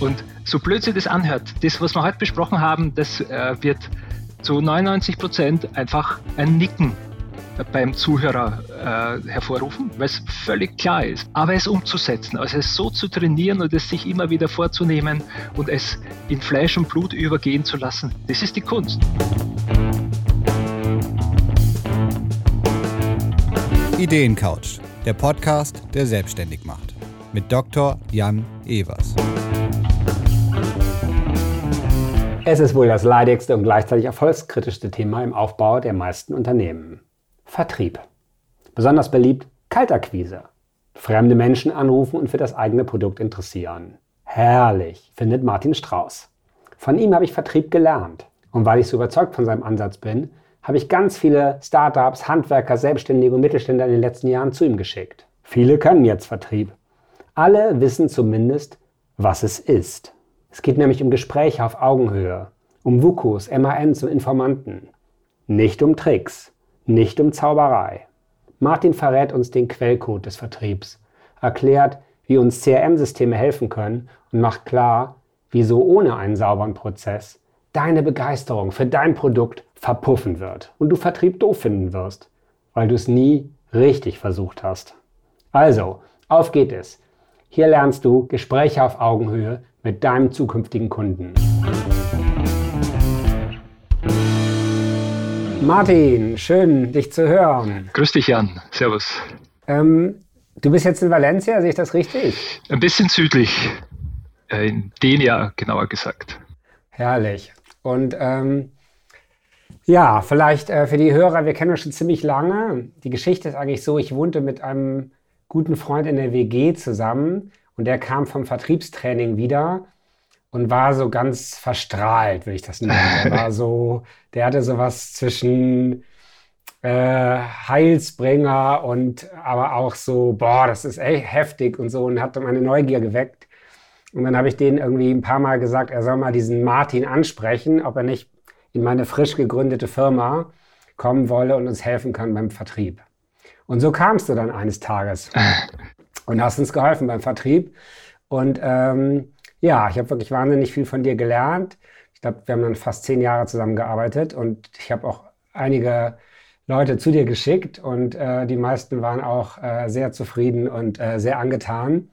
Und so blöd sich das anhört, das, was wir heute besprochen haben, das äh, wird zu 99 Prozent einfach ein Nicken beim Zuhörer äh, hervorrufen, weil es völlig klar ist. Aber es umzusetzen, also es so zu trainieren und es sich immer wieder vorzunehmen und es in Fleisch und Blut übergehen zu lassen, das ist die Kunst. Ideencouch, der Podcast, der selbstständig macht. Mit Dr. Jan Evers. Es ist wohl das leidigste und gleichzeitig erfolgskritischste Thema im Aufbau der meisten Unternehmen. Vertrieb. Besonders beliebt Kaltakquise. Fremde Menschen anrufen und für das eigene Produkt interessieren. Herrlich, findet Martin Strauß. Von ihm habe ich Vertrieb gelernt. Und weil ich so überzeugt von seinem Ansatz bin, habe ich ganz viele Startups, Handwerker, Selbstständige und Mittelständler in den letzten Jahren zu ihm geschickt. Viele können jetzt Vertrieb. Alle wissen zumindest, was es ist. Es geht nämlich um Gespräche auf Augenhöhe, um WUKOs, MANs und Informanten. Nicht um Tricks, nicht um Zauberei. Martin verrät uns den Quellcode des Vertriebs, erklärt, wie uns CRM-Systeme helfen können und macht klar, wieso ohne einen sauberen Prozess deine Begeisterung für dein Produkt verpuffen wird und du Vertrieb doof finden wirst, weil du es nie richtig versucht hast. Also, auf geht es. Hier lernst du Gespräche auf Augenhöhe mit deinem zukünftigen Kunden. Martin, schön, dich zu hören. Grüß dich, Jan. Servus. Ähm, du bist jetzt in Valencia, sehe ich das richtig? Ein bisschen südlich, äh, in Denia genauer gesagt. Herrlich. Und ähm, ja, vielleicht äh, für die Hörer, wir kennen uns schon ziemlich lange. Die Geschichte ist eigentlich so, ich wohnte mit einem guten Freund in der WG zusammen und der kam vom Vertriebstraining wieder und war so ganz verstrahlt, würde ich das nennen. Der war so, der hatte sowas zwischen äh, Heilsbringer und aber auch so, boah, das ist echt heftig und so und hatte meine Neugier geweckt. Und dann habe ich denen irgendwie ein paar Mal gesagt, er soll mal diesen Martin ansprechen, ob er nicht in meine frisch gegründete Firma kommen wolle und uns helfen kann beim Vertrieb. Und so kamst du dann eines Tages und hast uns geholfen beim Vertrieb. Und ähm, ja, ich habe wirklich wahnsinnig viel von dir gelernt. Ich glaube, wir haben dann fast zehn Jahre zusammengearbeitet und ich habe auch einige Leute zu dir geschickt und äh, die meisten waren auch äh, sehr zufrieden und äh, sehr angetan.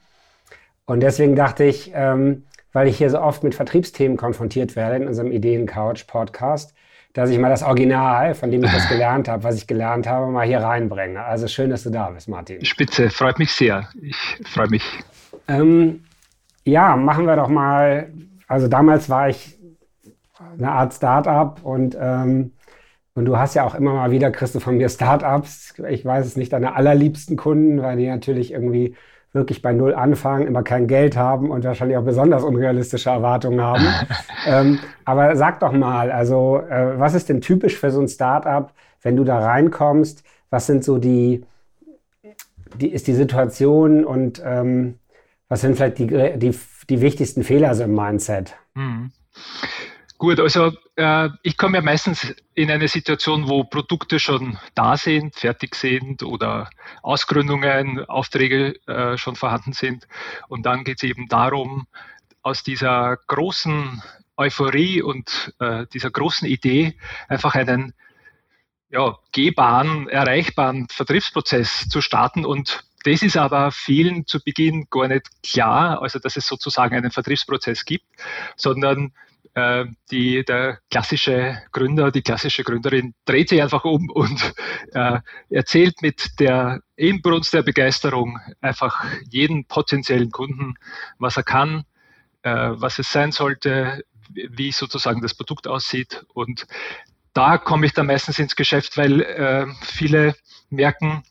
Und deswegen dachte ich, ähm, weil ich hier so oft mit Vertriebsthemen konfrontiert werde in unserem Ideen-Couch-Podcast, dass ich mal das Original, von dem ich das gelernt habe, was ich gelernt habe, mal hier reinbringe. Also schön, dass du da bist, Martin. Spitze, freut mich sehr. Ich freue mich. Ähm, ja, machen wir doch mal. Also damals war ich eine Art Startup und ähm, und du hast ja auch immer mal wieder, kriegst du von mir Startups. Ich weiß es nicht, deine allerliebsten Kunden, weil die natürlich irgendwie wirklich bei Null anfangen, immer kein Geld haben und wahrscheinlich auch besonders unrealistische Erwartungen haben. ähm, aber sag doch mal, also äh, was ist denn typisch für so ein Startup, wenn du da reinkommst? Was sind so die, die ist die Situation und ähm, was sind vielleicht die, die, die wichtigsten Fehler so im Mindset? Mhm. Gut, also äh, ich komme ja meistens in eine Situation, wo Produkte schon da sind, fertig sind oder Ausgründungen, Aufträge äh, schon vorhanden sind. Und dann geht es eben darum, aus dieser großen Euphorie und äh, dieser großen Idee einfach einen ja, gehbaren, erreichbaren Vertriebsprozess zu starten und das ist aber vielen zu Beginn gar nicht klar, also dass es sozusagen einen Vertriebsprozess gibt, sondern äh, die, der klassische Gründer, die klassische Gründerin dreht sich einfach um und äh, erzählt mit der Inbrunst der Begeisterung einfach jeden potenziellen Kunden, was er kann, äh, was es sein sollte, wie sozusagen das Produkt aussieht. Und da komme ich dann meistens ins Geschäft, weil äh, viele merken,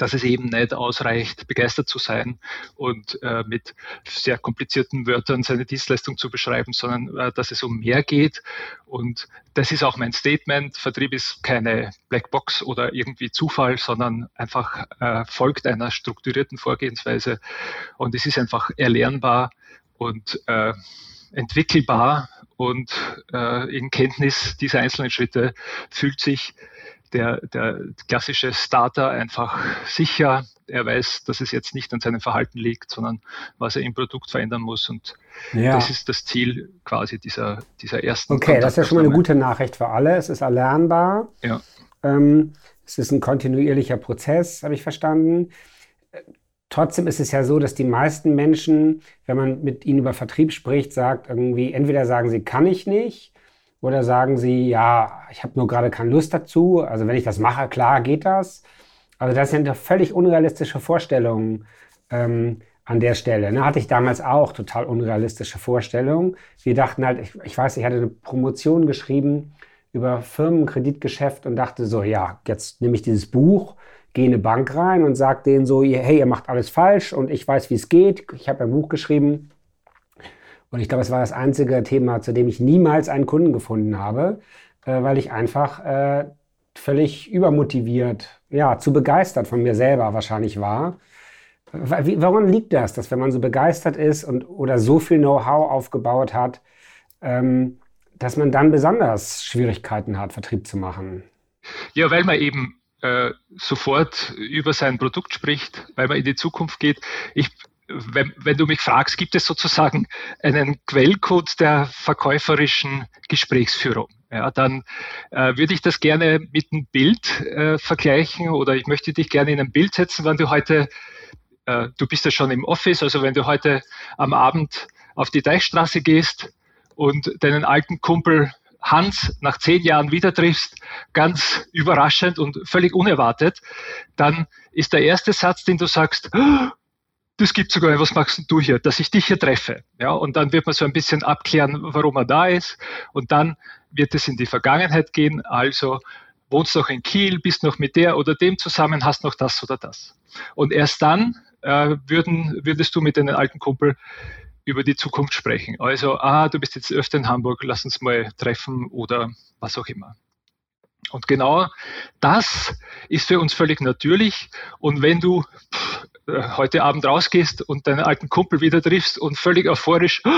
dass es eben nicht ausreicht, begeistert zu sein und äh, mit sehr komplizierten Wörtern seine Dienstleistung zu beschreiben, sondern äh, dass es um mehr geht. Und das ist auch mein Statement. Vertrieb ist keine Blackbox oder irgendwie Zufall, sondern einfach äh, folgt einer strukturierten Vorgehensweise. Und es ist einfach erlernbar und äh, entwickelbar und äh, in Kenntnis dieser einzelnen Schritte fühlt sich der, der klassische Starter einfach sicher. Er weiß, dass es jetzt nicht an seinem Verhalten liegt, sondern was er im Produkt verändern muss. Und ja. das ist das Ziel quasi dieser, dieser ersten. Okay, das ist ja schon mal eine gute Nachricht für alle. Es ist erlernbar. Ja. Ähm, es ist ein kontinuierlicher Prozess, habe ich verstanden. Trotzdem ist es ja so, dass die meisten Menschen, wenn man mit ihnen über Vertrieb spricht, sagt irgendwie, entweder sagen sie, kann ich nicht, oder sagen sie, ja, ich habe nur gerade keine Lust dazu. Also wenn ich das mache, klar geht das. Also das sind ja völlig unrealistische Vorstellungen ähm, an der Stelle. Ne? Hatte ich damals auch total unrealistische Vorstellungen. Wir dachten halt, ich, ich weiß, ich hatte eine Promotion geschrieben über Firmenkreditgeschäft und dachte so, ja, jetzt nehme ich dieses Buch, gehe in eine Bank rein und sage denen so, hey, ihr macht alles falsch und ich weiß, wie es geht. Ich habe ein Buch geschrieben und ich glaube, es war das einzige Thema, zu dem ich niemals einen Kunden gefunden habe, äh, weil ich einfach äh, völlig übermotiviert, ja, zu begeistert von mir selber wahrscheinlich war. Wie, woran liegt das, dass wenn man so begeistert ist und oder so viel Know-how aufgebaut hat, ähm, dass man dann besonders Schwierigkeiten hat, Vertrieb zu machen? Ja, weil man eben äh, sofort über sein Produkt spricht, weil man in die Zukunft geht. Ich wenn, wenn, du mich fragst, gibt es sozusagen einen Quellcode der verkäuferischen Gesprächsführung? Ja, dann äh, würde ich das gerne mit einem Bild äh, vergleichen oder ich möchte dich gerne in ein Bild setzen, wenn du heute, äh, du bist ja schon im Office, also wenn du heute am Abend auf die Deichstraße gehst und deinen alten Kumpel Hans nach zehn Jahren wieder triffst, ganz überraschend und völlig unerwartet, dann ist der erste Satz, den du sagst, das gibt sogar, was machst du hier, dass ich dich hier treffe. Ja, und dann wird man so ein bisschen abklären, warum er da ist. Und dann wird es in die Vergangenheit gehen. Also wohnst noch in Kiel, bist noch mit der oder dem zusammen, hast noch das oder das. Und erst dann äh, würden, würdest du mit deinem alten Kumpel über die Zukunft sprechen. Also, ah, du bist jetzt öfter in Hamburg, lass uns mal treffen oder was auch immer. Und genau das ist für uns völlig natürlich. Und wenn du heute Abend rausgehst und deinen alten Kumpel wieder triffst und völlig euphorisch, oh,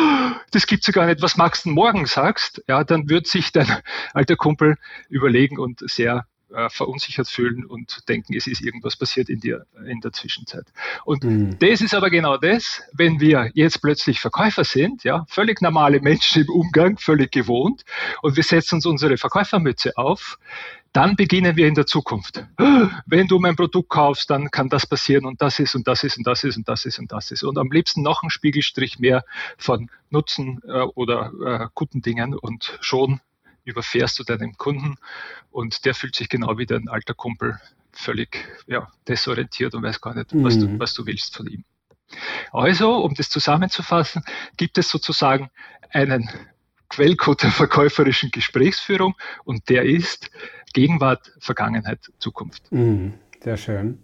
das gibt's ja gar nicht, was magst du morgen sagst, ja, dann wird sich dein alter Kumpel überlegen und sehr äh, verunsichert fühlen und denken, es ist irgendwas passiert in dir in der Zwischenzeit. Und mhm. das ist aber genau das, wenn wir jetzt plötzlich Verkäufer sind, ja, völlig normale Menschen im Umgang, völlig gewohnt, und wir setzen uns unsere Verkäufermütze auf, dann beginnen wir in der Zukunft. Wenn du mein Produkt kaufst, dann kann das passieren und das ist und das ist und das ist und das ist und das ist. Und am liebsten noch ein Spiegelstrich mehr von Nutzen äh, oder äh, guten Dingen und schon überfährst du deinen Kunden und der fühlt sich genau wie dein alter Kumpel völlig ja, desorientiert und weiß gar nicht, was, du, mhm. was du willst von ihm. Also, um das zusammenzufassen, gibt es sozusagen einen Quellcode der verkäuferischen Gesprächsführung und der ist Gegenwart, Vergangenheit, Zukunft. Mhm, sehr schön.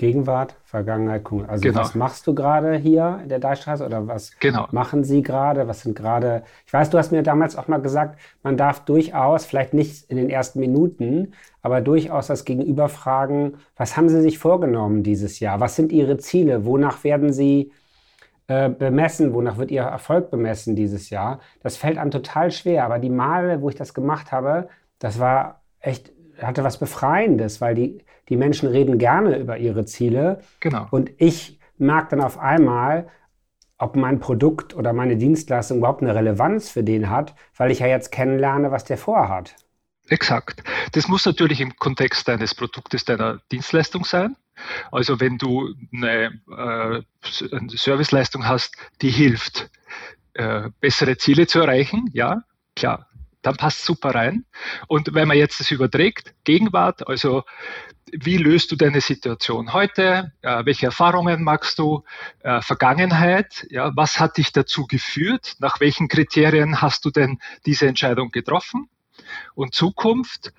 Gegenwart, Vergangenheit, Zukunft. Also genau. was machst du gerade hier in der Deichstraße oder was genau. machen Sie gerade? Was sind gerade? Ich weiß, du hast mir damals auch mal gesagt, man darf durchaus, vielleicht nicht in den ersten Minuten, aber durchaus das Gegenüber fragen, was haben Sie sich vorgenommen dieses Jahr? Was sind Ihre Ziele? Wonach werden Sie äh, bemessen? Wonach wird Ihr Erfolg bemessen dieses Jahr? Das fällt einem total schwer, aber die Male, wo ich das gemacht habe, das war echt hatte was Befreiendes, weil die, die Menschen reden gerne über ihre Ziele. Genau. Und ich merke dann auf einmal, ob mein Produkt oder meine Dienstleistung überhaupt eine Relevanz für den hat, weil ich ja jetzt kennenlerne, was der vorhat. Exakt. Das muss natürlich im Kontext deines Produktes, deiner Dienstleistung sein. Also wenn du eine, äh, eine Serviceleistung hast, die hilft, äh, bessere Ziele zu erreichen, ja, klar, dann passt super rein. Und wenn man jetzt das überträgt, Gegenwart, also wie löst du deine Situation heute? Äh, welche Erfahrungen magst du? Äh, Vergangenheit, ja, was hat dich dazu geführt? Nach welchen Kriterien hast du denn diese Entscheidung getroffen? Und Zukunft,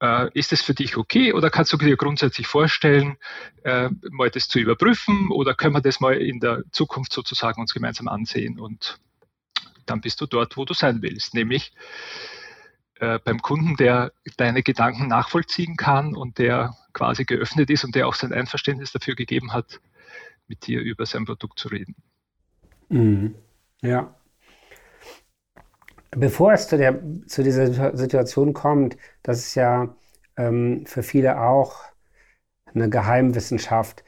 äh, ist es für dich okay oder kannst du dir grundsätzlich vorstellen, äh, mal das zu überprüfen oder können wir das mal in der Zukunft sozusagen uns gemeinsam ansehen und dann bist du dort, wo du sein willst, nämlich äh, beim Kunden, der deine Gedanken nachvollziehen kann und der quasi geöffnet ist und der auch sein Einverständnis dafür gegeben hat, mit dir über sein Produkt zu reden. Mhm. Ja. Bevor es zu, der, zu dieser Situation kommt, dass es ja ähm, für viele auch eine Geheimwissenschaft.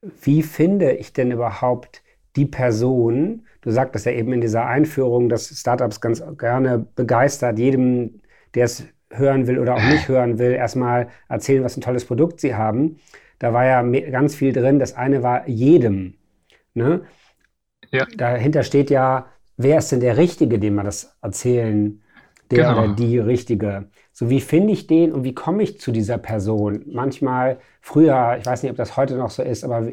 Wie finde ich denn überhaupt die Person? Du sagtest ja eben in dieser Einführung, dass Startups ganz gerne begeistert, jedem, der es hören will oder auch nicht hören will, erstmal erzählen, was ein tolles Produkt sie haben. Da war ja ganz viel drin. Das eine war jedem. Ne? Ja. Dahinter steht ja, wer ist denn der Richtige, dem man das erzählen, der genau. oder die Richtige. So, wie finde ich den und wie komme ich zu dieser Person? Manchmal, früher, ich weiß nicht, ob das heute noch so ist, aber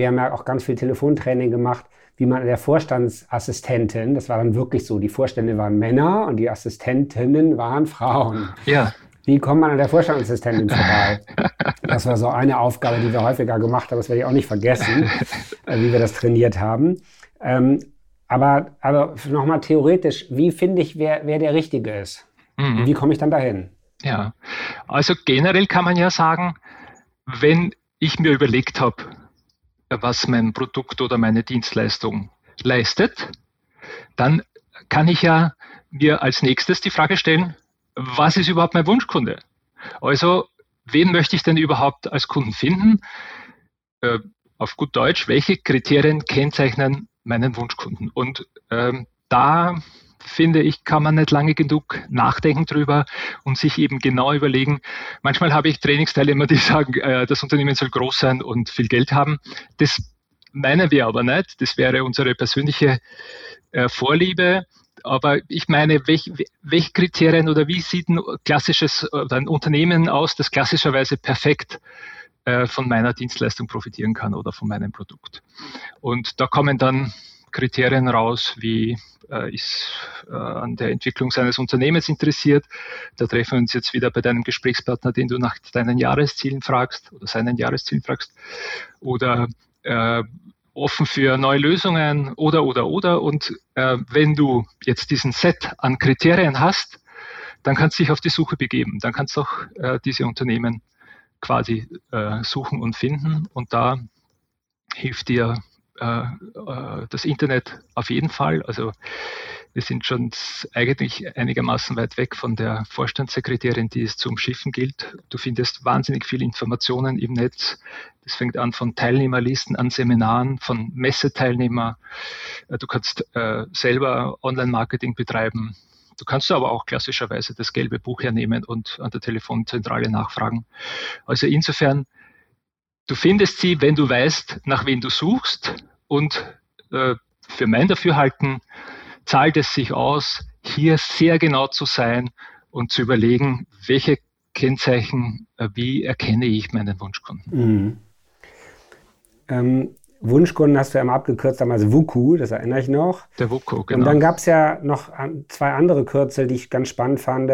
wir haben ja auch ganz viel Telefontraining gemacht, wie man der Vorstandsassistentin, das war dann wirklich so, die Vorstände waren Männer und die Assistentinnen waren Frauen. Ja. Wie kommt man an der Vorstandsassistentin vorbei? Das war so eine Aufgabe, die wir häufiger gemacht haben, das werde ich auch nicht vergessen, äh, wie wir das trainiert haben. Ähm, aber, aber nochmal theoretisch, wie finde ich, wer, wer der Richtige ist? Mhm. Wie komme ich dann dahin? Ja, also generell kann man ja sagen, wenn ich mir überlegt habe, was mein Produkt oder meine Dienstleistung leistet, dann kann ich ja mir als nächstes die Frage stellen, was ist überhaupt mein Wunschkunde? Also, wen möchte ich denn überhaupt als Kunden finden? Äh, auf gut Deutsch, welche Kriterien kennzeichnen meinen Wunschkunden? Und ähm, da finde ich, kann man nicht lange genug nachdenken drüber und sich eben genau überlegen. Manchmal habe ich Trainingsteilnehmer, die sagen, äh, das Unternehmen soll groß sein und viel Geld haben. Das meinen wir aber nicht. Das wäre unsere persönliche äh, Vorliebe. Aber ich meine, welche welch Kriterien oder wie sieht ein klassisches oder ein Unternehmen aus, das klassischerweise perfekt äh, von meiner Dienstleistung profitieren kann oder von meinem Produkt? Und da kommen dann Kriterien raus, wie äh, ist äh, an der Entwicklung seines Unternehmens interessiert. Da treffen wir uns jetzt wieder bei deinem Gesprächspartner, den du nach deinen Jahreszielen fragst oder seinen Jahreszielen fragst. Oder äh, offen für neue Lösungen oder, oder, oder. Und äh, wenn du jetzt diesen Set an Kriterien hast, dann kannst du dich auf die Suche begeben. Dann kannst du auch äh, diese Unternehmen quasi äh, suchen und finden. Und da hilft dir das Internet auf jeden Fall. Also wir sind schon eigentlich einigermaßen weit weg von der Vorstandssekretärin, die es zu umschiffen gilt. Du findest wahnsinnig viele Informationen im Netz. Das fängt an von Teilnehmerlisten, an Seminaren, von Messeteilnehmer. Äh, du kannst äh, selber Online-Marketing betreiben. Du kannst aber auch klassischerweise das gelbe Buch hernehmen und an der Telefonzentrale nachfragen. Also insofern, du findest sie, wenn du weißt, nach wen du suchst und äh, für mein Dafürhalten zahlt es sich aus, hier sehr genau zu sein und zu überlegen, welche Kennzeichen, äh, wie erkenne ich meinen Wunschkunden. Mhm. Ähm, Wunschkunden hast du ja immer abgekürzt, damals WUKU, das erinnere ich noch. Der WUKU, genau. Und dann gab es ja noch zwei andere Kürzel, die ich ganz spannend fand.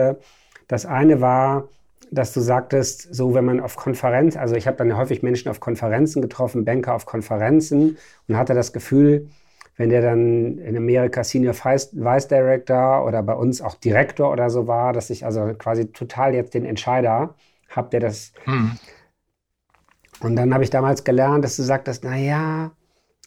Das eine war dass du sagtest, so wenn man auf Konferenz, also ich habe dann häufig Menschen auf Konferenzen getroffen, Banker auf Konferenzen und hatte das Gefühl, wenn der dann in Amerika Senior Vice Director oder bei uns auch Direktor oder so war, dass ich also quasi total jetzt den Entscheider habe, der das. Mhm. Und dann habe ich damals gelernt, dass du sagtest, naja,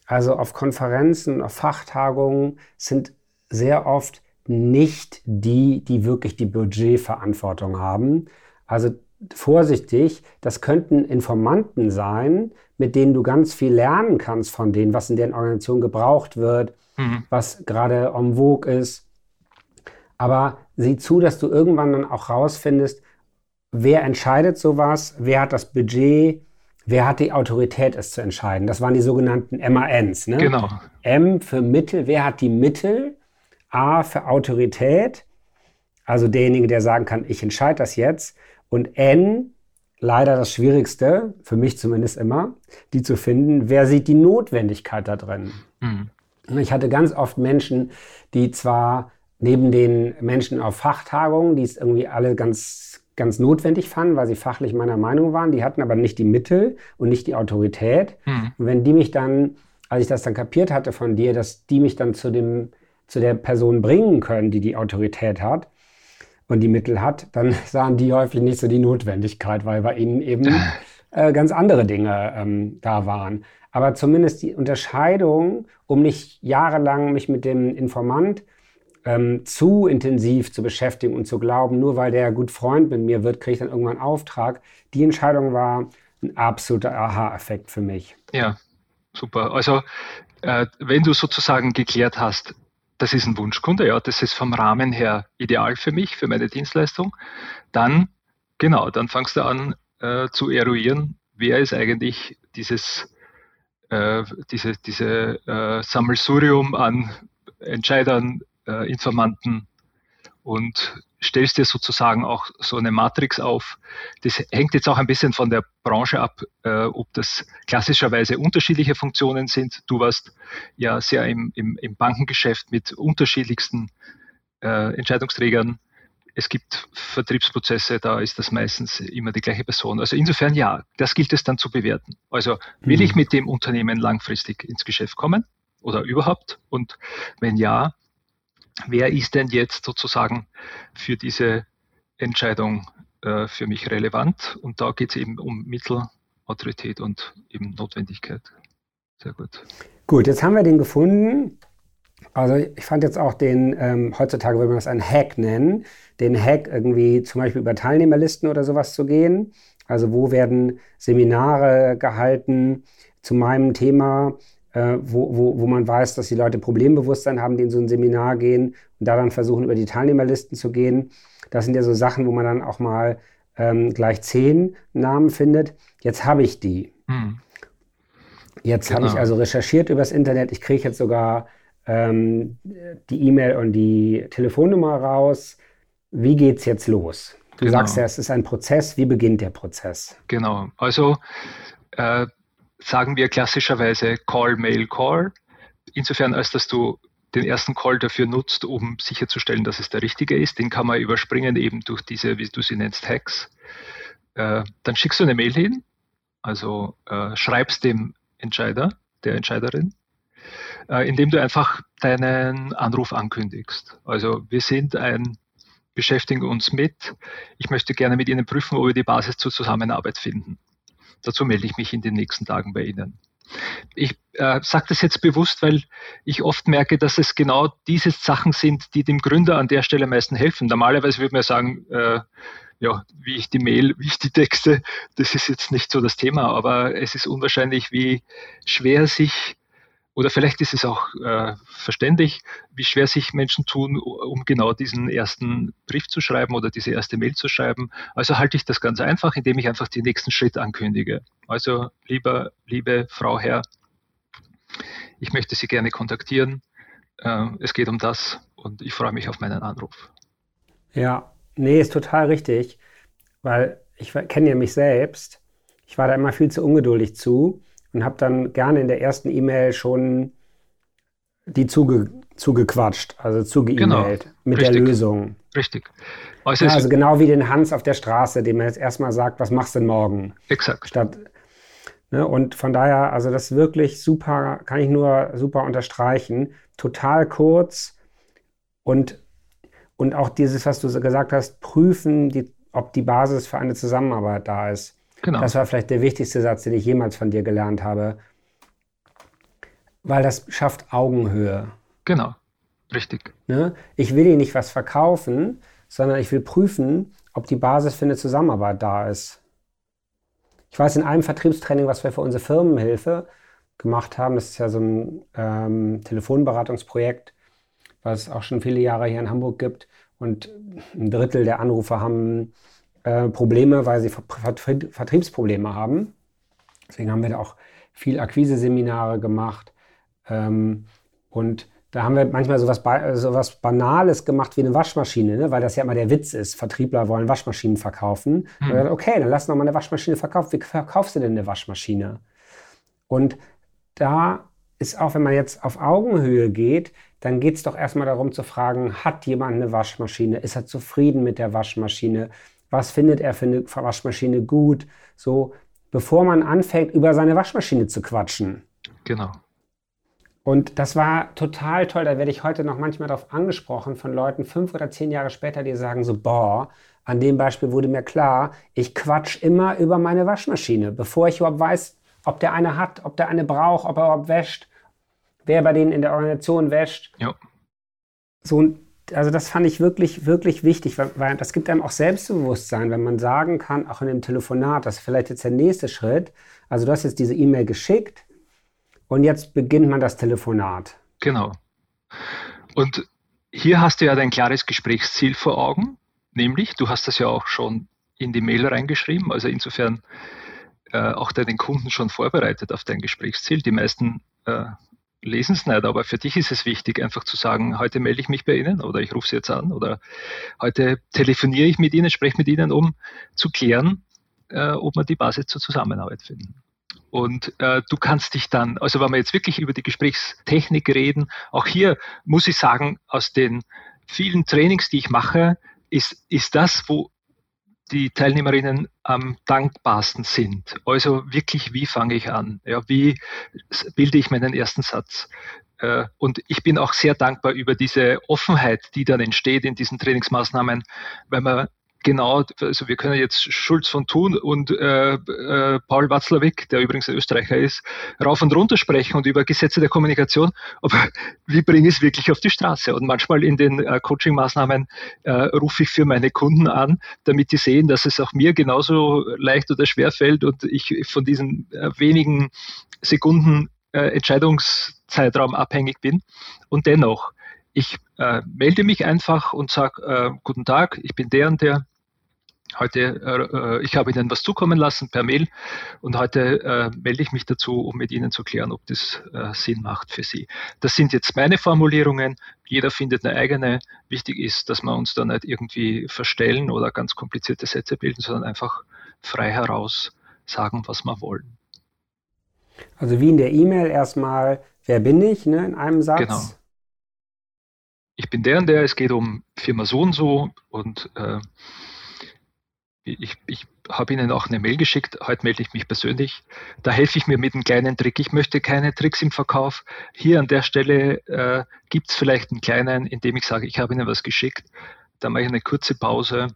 also auf Konferenzen, auf Fachtagungen sind sehr oft nicht die, die wirklich die Budgetverantwortung haben, also vorsichtig, das könnten Informanten sein, mit denen du ganz viel lernen kannst von denen, was in deren Organisation gebraucht wird, mhm. was gerade en vogue ist. Aber sieh zu, dass du irgendwann dann auch rausfindest, wer entscheidet sowas, wer hat das Budget, wer hat die Autorität, es zu entscheiden. Das waren die sogenannten MANs. Ne? Genau. M für Mittel, wer hat die Mittel? A für Autorität, also derjenige, der sagen kann, ich entscheide das jetzt. Und N, leider das Schwierigste, für mich zumindest immer, die zu finden, wer sieht die Notwendigkeit da drin? Mhm. Ich hatte ganz oft Menschen, die zwar neben den Menschen auf Fachtagungen, die es irgendwie alle ganz, ganz notwendig fanden, weil sie fachlich meiner Meinung waren, die hatten aber nicht die Mittel und nicht die Autorität. Mhm. Und wenn die mich dann, als ich das dann kapiert hatte von dir, dass die mich dann zu dem, zu der Person bringen können, die die Autorität hat, und die Mittel hat, dann sahen die häufig nicht so die Notwendigkeit, weil bei ihnen eben äh, ganz andere Dinge ähm, da waren. Aber zumindest die Unterscheidung, um nicht jahrelang mich mit dem Informant ähm, zu intensiv zu beschäftigen und zu glauben, nur weil der gut Freund mit mir wird, kriege ich dann irgendwann einen Auftrag. Die Entscheidung war ein absoluter Aha-Effekt für mich. Ja, super. Also äh, wenn du sozusagen geklärt hast, das ist ein Wunschkunde, ja, das ist vom Rahmen her ideal für mich, für meine Dienstleistung, dann, genau, dann fangst du an äh, zu eruieren, wer ist eigentlich dieses, äh, diese, diese äh, Sammelsurium an Entscheidern, äh, Informanten und stellst dir sozusagen auch so eine Matrix auf. Das hängt jetzt auch ein bisschen von der Branche ab, äh, ob das klassischerweise unterschiedliche Funktionen sind. Du warst ja sehr im, im, im Bankengeschäft mit unterschiedlichsten äh, Entscheidungsträgern. Es gibt Vertriebsprozesse, da ist das meistens immer die gleiche Person. Also insofern ja, das gilt es dann zu bewerten. Also will mhm. ich mit dem Unternehmen langfristig ins Geschäft kommen oder überhaupt? Und wenn ja, wer ist denn jetzt sozusagen für diese Entscheidung äh, für mich relevant? Und da geht es eben um Mittel, Autorität und eben Notwendigkeit. Sehr gut. Gut, jetzt haben wir den gefunden. Also ich fand jetzt auch den, ähm, heutzutage würde man das einen Hack nennen, den Hack irgendwie zum Beispiel über Teilnehmerlisten oder sowas zu gehen. Also wo werden Seminare gehalten zu meinem Thema, äh, wo, wo, wo man weiß, dass die Leute Problembewusstsein haben, die in so ein Seminar gehen und da dann versuchen, über die Teilnehmerlisten zu gehen. Das sind ja so Sachen, wo man dann auch mal ähm, gleich zehn Namen findet. Jetzt habe ich die. Hm. Jetzt genau. habe ich also recherchiert übers Internet. Ich kriege jetzt sogar ähm, die E-Mail und die Telefonnummer raus. Wie geht es jetzt los? Du genau. sagst ja, es ist ein Prozess. Wie beginnt der Prozess? Genau. Also äh, sagen wir klassischerweise Call, Mail, Call. Insofern, als dass du den ersten Call dafür nutzt, um sicherzustellen, dass es der richtige ist. Den kann man überspringen eben durch diese, wie du sie nennst, Hacks. Äh, dann schickst du eine Mail hin, also äh, schreibst dem Entscheider, der Entscheiderin, äh, indem du einfach deinen Anruf ankündigst. Also wir sind ein, beschäftigen uns mit, ich möchte gerne mit Ihnen prüfen, ob wir die Basis zur Zusammenarbeit finden. Dazu melde ich mich in den nächsten Tagen bei Ihnen. Ich äh, sage das jetzt bewusst, weil ich oft merke, dass es genau diese Sachen sind, die dem Gründer an der Stelle am meisten helfen. Normalerweise würde man sagen, äh, ja, wie ich die Mail, wie ich die Texte, das ist jetzt nicht so das Thema, aber es ist unwahrscheinlich, wie schwer sich oder vielleicht ist es auch äh, verständlich, wie schwer sich Menschen tun, um genau diesen ersten Brief zu schreiben oder diese erste Mail zu schreiben. Also halte ich das ganz einfach, indem ich einfach den nächsten Schritt ankündige. Also lieber, liebe Frau, Herr, ich möchte Sie gerne kontaktieren. Äh, es geht um das und ich freue mich auf meinen Anruf. Ja, nee, ist total richtig, weil ich kenne ja mich selbst. Ich war da immer viel zu ungeduldig zu und habe dann gerne in der ersten E-Mail schon die zuge, zugequatscht, also zugeemailt genau. mit Richtig. der Lösung. Richtig. Also, ja, also genau wie den Hans auf der Straße, dem er jetzt erstmal sagt, was machst du denn morgen? Exakt. Statt, ne, und von daher, also das ist wirklich super, kann ich nur super unterstreichen. Total kurz und, und auch dieses, was du gesagt hast, prüfen, die, ob die Basis für eine Zusammenarbeit da ist. Genau. Das war vielleicht der wichtigste Satz, den ich jemals von dir gelernt habe. Weil das schafft Augenhöhe. Genau, richtig. Ne? Ich will dir nicht was verkaufen, sondern ich will prüfen, ob die Basis für eine Zusammenarbeit da ist. Ich weiß, in einem Vertriebstraining, was wir für unsere Firmenhilfe gemacht haben, das ist ja so ein ähm, Telefonberatungsprojekt, was es auch schon viele Jahre hier in Hamburg gibt. Und ein Drittel der Anrufer haben äh, Probleme, weil sie Vertriebsprobleme haben. Deswegen haben wir da auch viel Akquiseseminare gemacht. Ähm, und da haben wir manchmal sowas, sowas Banales gemacht wie eine Waschmaschine, ne? weil das ja immer der Witz ist. Vertriebler wollen Waschmaschinen verkaufen. Hm. Dachte, okay, dann lass noch mal eine Waschmaschine verkaufen. Wie verkaufst du denn eine Waschmaschine? Und da ist auch, wenn man jetzt auf Augenhöhe geht, dann geht es doch erstmal darum zu fragen, hat jemand eine Waschmaschine? Ist er zufrieden mit der Waschmaschine? Was findet er für eine Waschmaschine gut, so bevor man anfängt, über seine Waschmaschine zu quatschen. Genau. Und das war total toll. Da werde ich heute noch manchmal darauf angesprochen von Leuten fünf oder zehn Jahre später, die sagen so, boah, an dem Beispiel wurde mir klar, ich quatsch immer über meine Waschmaschine, bevor ich überhaupt weiß, ob der eine hat, ob der eine braucht, ob er überhaupt wäscht, wer bei denen in der Organisation wäscht. Ja. So, also das fand ich wirklich, wirklich wichtig, weil, weil, das gibt einem auch Selbstbewusstsein, wenn man sagen kann, auch in dem Telefonat, das ist vielleicht jetzt der nächste Schritt. Also du hast jetzt diese E-Mail geschickt und jetzt beginnt man das Telefonat. Genau. Und hier hast du ja dein klares Gesprächsziel vor Augen, nämlich, du hast das ja auch schon in die Mail reingeschrieben, also insofern äh, auch deinen Kunden schon vorbereitet auf dein Gesprächsziel. Die meisten äh, lesen es nicht, aber für dich ist es wichtig, einfach zu sagen, heute melde ich mich bei Ihnen oder ich rufe Sie jetzt an oder heute telefoniere ich mit Ihnen, spreche mit Ihnen, um zu klären, äh, ob wir die Basis zur Zusammenarbeit finden. Und äh, du kannst dich dann, also wenn wir jetzt wirklich über die Gesprächstechnik reden, auch hier muss ich sagen, aus den vielen Trainings, die ich mache, ist, ist das, wo die Teilnehmerinnen am dankbarsten sind. Also wirklich, wie fange ich an? Ja, wie bilde ich meinen ersten Satz? Äh, und ich bin auch sehr dankbar über diese Offenheit, die dann entsteht in diesen Trainingsmaßnahmen, weil man genau, also wir können jetzt Schulz von Thun und äh, äh, Paul Watzlawick, der übrigens ein Österreicher ist, rauf und runter sprechen und über Gesetze der Kommunikation, aber wie bringe ich es wirklich auf die Straße? Und manchmal in den äh, Coaching-Maßnahmen äh, rufe ich für meine Kunden an, damit die sehen, dass es auch mir genauso leicht oder schwer fällt und ich von diesen äh, wenigen Sekunden äh, Entscheidungszeitraum abhängig bin. Und dennoch, ich äh, melde mich einfach und sage, äh, guten Tag, ich bin der und der. Heute, äh, ich habe Ihnen was zukommen lassen per Mail und heute äh, melde ich mich dazu, um mit Ihnen zu klären, ob das äh, Sinn macht für Sie. Das sind jetzt meine Formulierungen. Jeder findet eine eigene. Wichtig ist, dass wir uns da nicht irgendwie verstellen oder ganz komplizierte Sätze bilden, sondern einfach frei heraus sagen, was wir wollen. Also wie in der E-Mail erstmal, wer bin ich, ne, in einem Satz. Genau ich bin der und der, es geht um Firma so und so und äh, ich, ich habe Ihnen auch eine Mail geschickt, heute melde ich mich persönlich. Da helfe ich mir mit einem kleinen Trick. Ich möchte keine Tricks im Verkauf. Hier an der Stelle äh, gibt es vielleicht einen kleinen, indem ich sage, ich habe Ihnen was geschickt. Da mache ich eine kurze Pause.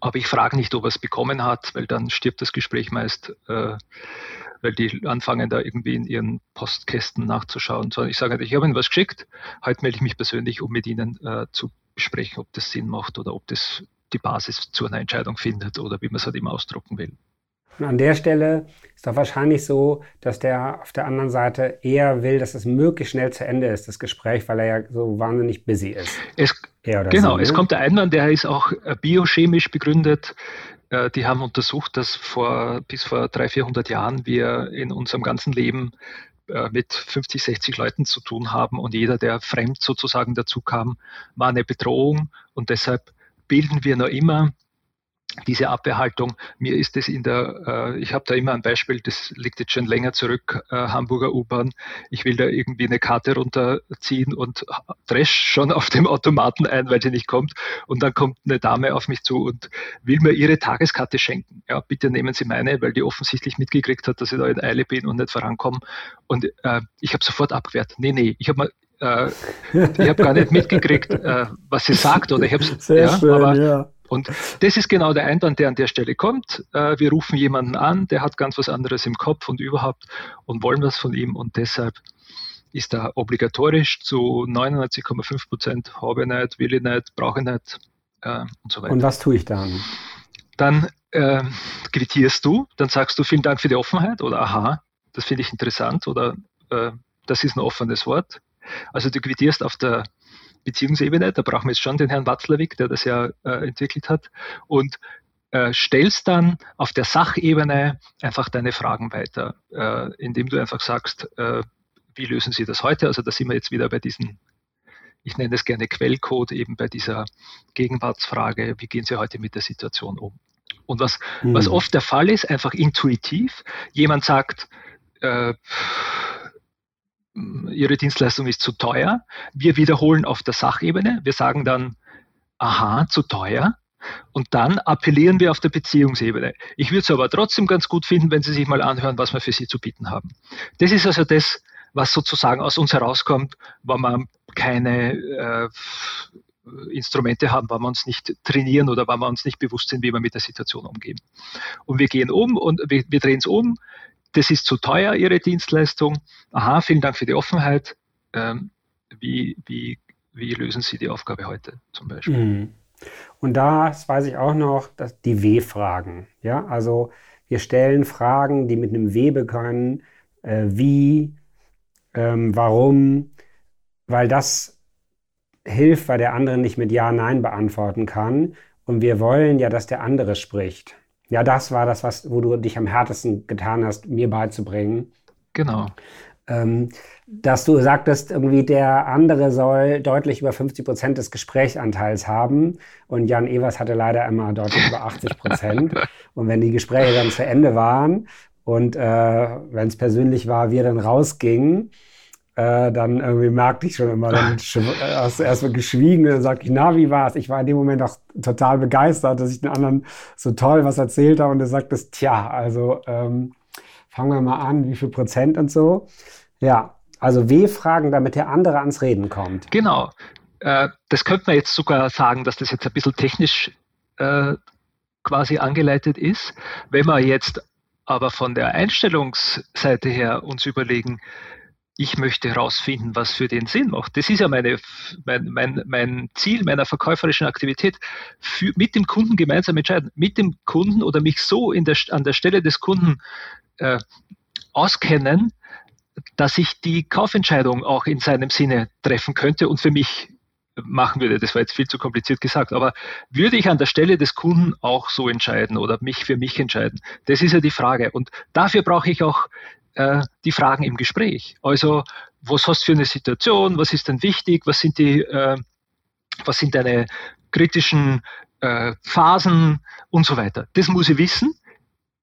Aber ich frage nicht, ob er es bekommen hat, weil dann stirbt das Gespräch meist. Äh, weil die anfangen da irgendwie in ihren Postkästen nachzuschauen, sondern ich sage, ich habe Ihnen was geschickt, heute melde ich mich persönlich, um mit Ihnen äh, zu besprechen, ob das Sinn macht oder ob das die Basis zu einer Entscheidung findet oder wie man es halt immer ausdrucken will. Und an der Stelle ist doch wahrscheinlich so, dass der auf der anderen Seite eher will, dass es möglichst schnell zu Ende ist, das Gespräch, weil er ja so wahnsinnig busy ist. Es, genau, so, ne? es kommt der Einwand, der ist auch äh, biochemisch begründet. Äh, die haben untersucht, dass vor, bis vor 300, 400 Jahren wir in unserem ganzen Leben äh, mit 50, 60 Leuten zu tun haben und jeder, der fremd sozusagen dazu kam, war eine Bedrohung und deshalb bilden wir noch immer diese Abwehrhaltung. Mir ist es in der, äh, ich habe da immer ein Beispiel, das liegt jetzt schon länger zurück, äh, Hamburger U-Bahn. Ich will da irgendwie eine Karte runterziehen und dresch schon auf dem Automaten ein, weil sie nicht kommt. Und dann kommt eine Dame auf mich zu und will mir ihre Tageskarte schenken. Ja, bitte nehmen Sie meine, weil die offensichtlich mitgekriegt hat, dass ich da in Eile bin und nicht vorankomme. Und äh, ich habe sofort abgewehrt. Nee, nee, ich habe mal äh, ich habe gar nicht mitgekriegt, äh, was sie sagt oder ich habe ja, schön, aber ja. Und das ist genau der Einwand, der an der Stelle kommt. Äh, wir rufen jemanden an, der hat ganz was anderes im Kopf und überhaupt und wollen was von ihm und deshalb ist da obligatorisch zu 99,5 Prozent habe ich nicht, will ich nicht, brauche ich nicht äh, und so weiter. Und was tue ich dann? Dann äh, quittierst du, dann sagst du vielen Dank für die Offenheit oder aha, das finde ich interessant oder äh, das ist ein offenes Wort. Also du quittierst auf der Beziehungsebene, da brauchen wir jetzt schon den Herrn Watzlawick, der das ja äh, entwickelt hat, und äh, stellst dann auf der Sachebene einfach deine Fragen weiter, äh, indem du einfach sagst, äh, wie lösen Sie das heute? Also da sind wir jetzt wieder bei diesen, ich nenne es gerne Quellcode, eben bei dieser Gegenwartsfrage, wie gehen Sie heute mit der Situation um? Und was, mhm. was oft der Fall ist, einfach intuitiv, jemand sagt, äh, Ihre Dienstleistung ist zu teuer. Wir wiederholen auf der Sachebene. Wir sagen dann, aha, zu teuer. Und dann appellieren wir auf der Beziehungsebene. Ich würde es aber trotzdem ganz gut finden, wenn Sie sich mal anhören, was wir für Sie zu bieten haben. Das ist also das, was sozusagen aus uns herauskommt, wenn wir keine äh, Instrumente haben, wenn wir uns nicht trainieren oder wenn wir uns nicht bewusst sind, wie wir mit der Situation umgehen. Und wir gehen um und wir, wir drehen es um das ist zu teuer, Ihre Dienstleistung. Aha, vielen Dank für die Offenheit. Ähm, wie, wie wie lösen Sie die Aufgabe heute zum Beispiel. Mhm. Und das weiß ich auch noch, dass die W-Fragen. Ja, also wir stellen Fragen, die mit einem W beginnen, äh, wie, ähm, warum, weil das hilft, weil der andere nicht mit Ja, Nein beantworten kann. Und wir wollen ja, dass der andere spricht. Ja, das war das, was, wo du dich am härtesten getan hast, mir beizubringen. Genau. Ähm, dass du sagtest, irgendwie der andere soll deutlich über 50 Prozent des Gesprächsanteils haben und Jan Evers hatte leider immer deutlich über 80 Prozent. und wenn die Gespräche dann zu Ende waren und äh, wenn es persönlich war, wir dann rausgingen, äh, dann irgendwie merkte ich schon immer, dann hast du erstmal geschwiegen und dann sagte ich, na, wie war's? Ich war in dem Moment auch total begeistert, dass ich den anderen so toll was erzählt habe und du sagtest, tja, also ähm, fangen wir mal an, wie viel Prozent und so. Ja, also W-Fragen, damit der andere ans Reden kommt. Genau. Äh, das könnte man jetzt sogar sagen, dass das jetzt ein bisschen technisch äh, quasi angeleitet ist. Wenn wir jetzt aber von der Einstellungsseite her uns überlegen, ich möchte herausfinden, was für den Sinn macht. Das ist ja meine, mein, mein, mein Ziel meiner verkäuferischen Aktivität, für, mit dem Kunden gemeinsam entscheiden, mit dem Kunden oder mich so der, an der Stelle des Kunden äh, auskennen, dass ich die Kaufentscheidung auch in seinem Sinne treffen könnte und für mich machen würde. Das war jetzt viel zu kompliziert gesagt, aber würde ich an der Stelle des Kunden auch so entscheiden oder mich für mich entscheiden? Das ist ja die Frage. Und dafür brauche ich auch äh, die Fragen im Gespräch. Also, was hast du für eine Situation? Was ist denn wichtig? Was sind die, äh, was sind deine kritischen äh, Phasen und so weiter? Das muss ich wissen,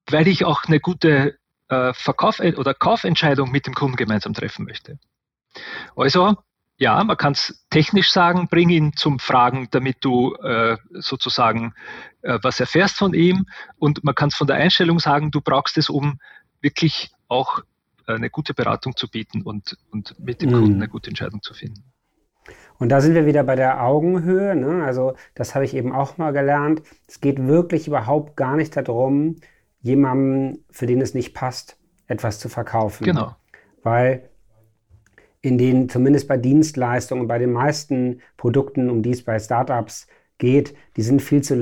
weil ich auch eine gute äh, Verkauf- oder Kaufentscheidung mit dem Kunden gemeinsam treffen möchte. Also, ja, man kann es technisch sagen, bring ihn zum Fragen, damit du äh, sozusagen äh, was erfährst von ihm. Und man kann es von der Einstellung sagen, du brauchst es, um wirklich auch eine gute Beratung zu bieten und, und mit dem mhm. Kunden eine gute Entscheidung zu finden. Und da sind wir wieder bei der Augenhöhe. Ne? Also das habe ich eben auch mal gelernt. Es geht wirklich überhaupt gar nicht darum, jemandem, für den es nicht passt, etwas zu verkaufen. Genau. Weil in den, zumindest bei Dienstleistungen, bei den meisten Produkten, um die es bei Startups geht, die sind viel zu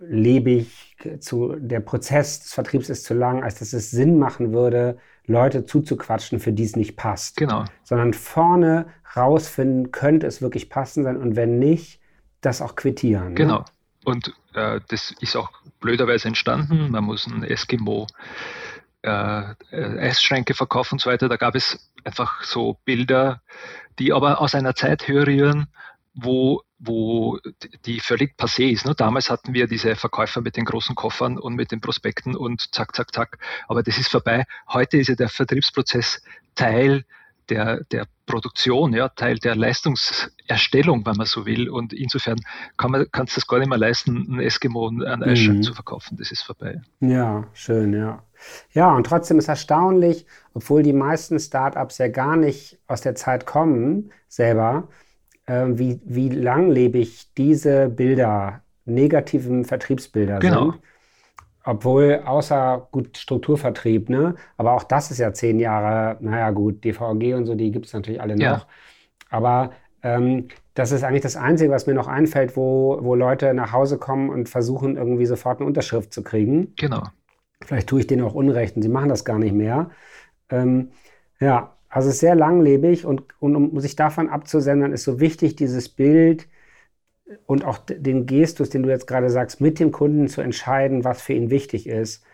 langlebig, zu, der Prozess des Vertriebs ist zu lang, als dass es Sinn machen würde, Leute zuzuquatschen, für die es nicht passt. Genau. Sondern vorne rausfinden, könnte es wirklich passend sein und wenn nicht, das auch quittieren. Ne? Genau. Ne? Und äh, das ist auch blöderweise entstanden. Man muss ein Eskimo äh, äh, Eisschränke verkaufen und so weiter. Da gab es einfach so Bilder, die aber aus einer Zeit herrühren, wo, wo die völlig passé ist. Ne? Damals hatten wir diese Verkäufer mit den großen Koffern und mit den Prospekten und zack, zack, zack. Aber das ist vorbei. Heute ist ja der Vertriebsprozess Teil der, der Produktion, ja, Teil der Leistungserstellung, wenn man so will. Und insofern kann man kannst das gar nicht mehr leisten, ein Eskimo an Eisschrank mhm. zu verkaufen. Das ist vorbei. Ja, schön, ja. Ja, und trotzdem ist erstaunlich, obwohl die meisten Startups ja gar nicht aus der Zeit kommen, selber, wie, wie langlebig diese Bilder, negativen Vertriebsbilder genau. sind obwohl außer gut Strukturvertrieb, ne, aber auch das ist ja zehn Jahre, naja gut, DVG und so, die gibt es natürlich alle noch. Ja. Aber ähm, das ist eigentlich das Einzige, was mir noch einfällt, wo, wo Leute nach Hause kommen und versuchen, irgendwie sofort eine Unterschrift zu kriegen. Genau. Vielleicht tue ich denen auch Unrecht und sie machen das gar nicht mehr. Ähm, ja, also es ist sehr langlebig und, und um sich davon abzusendern, ist so wichtig, dieses Bild und auch den Gestus, den du jetzt gerade sagst, mit dem Kunden zu entscheiden, was für ihn wichtig ist,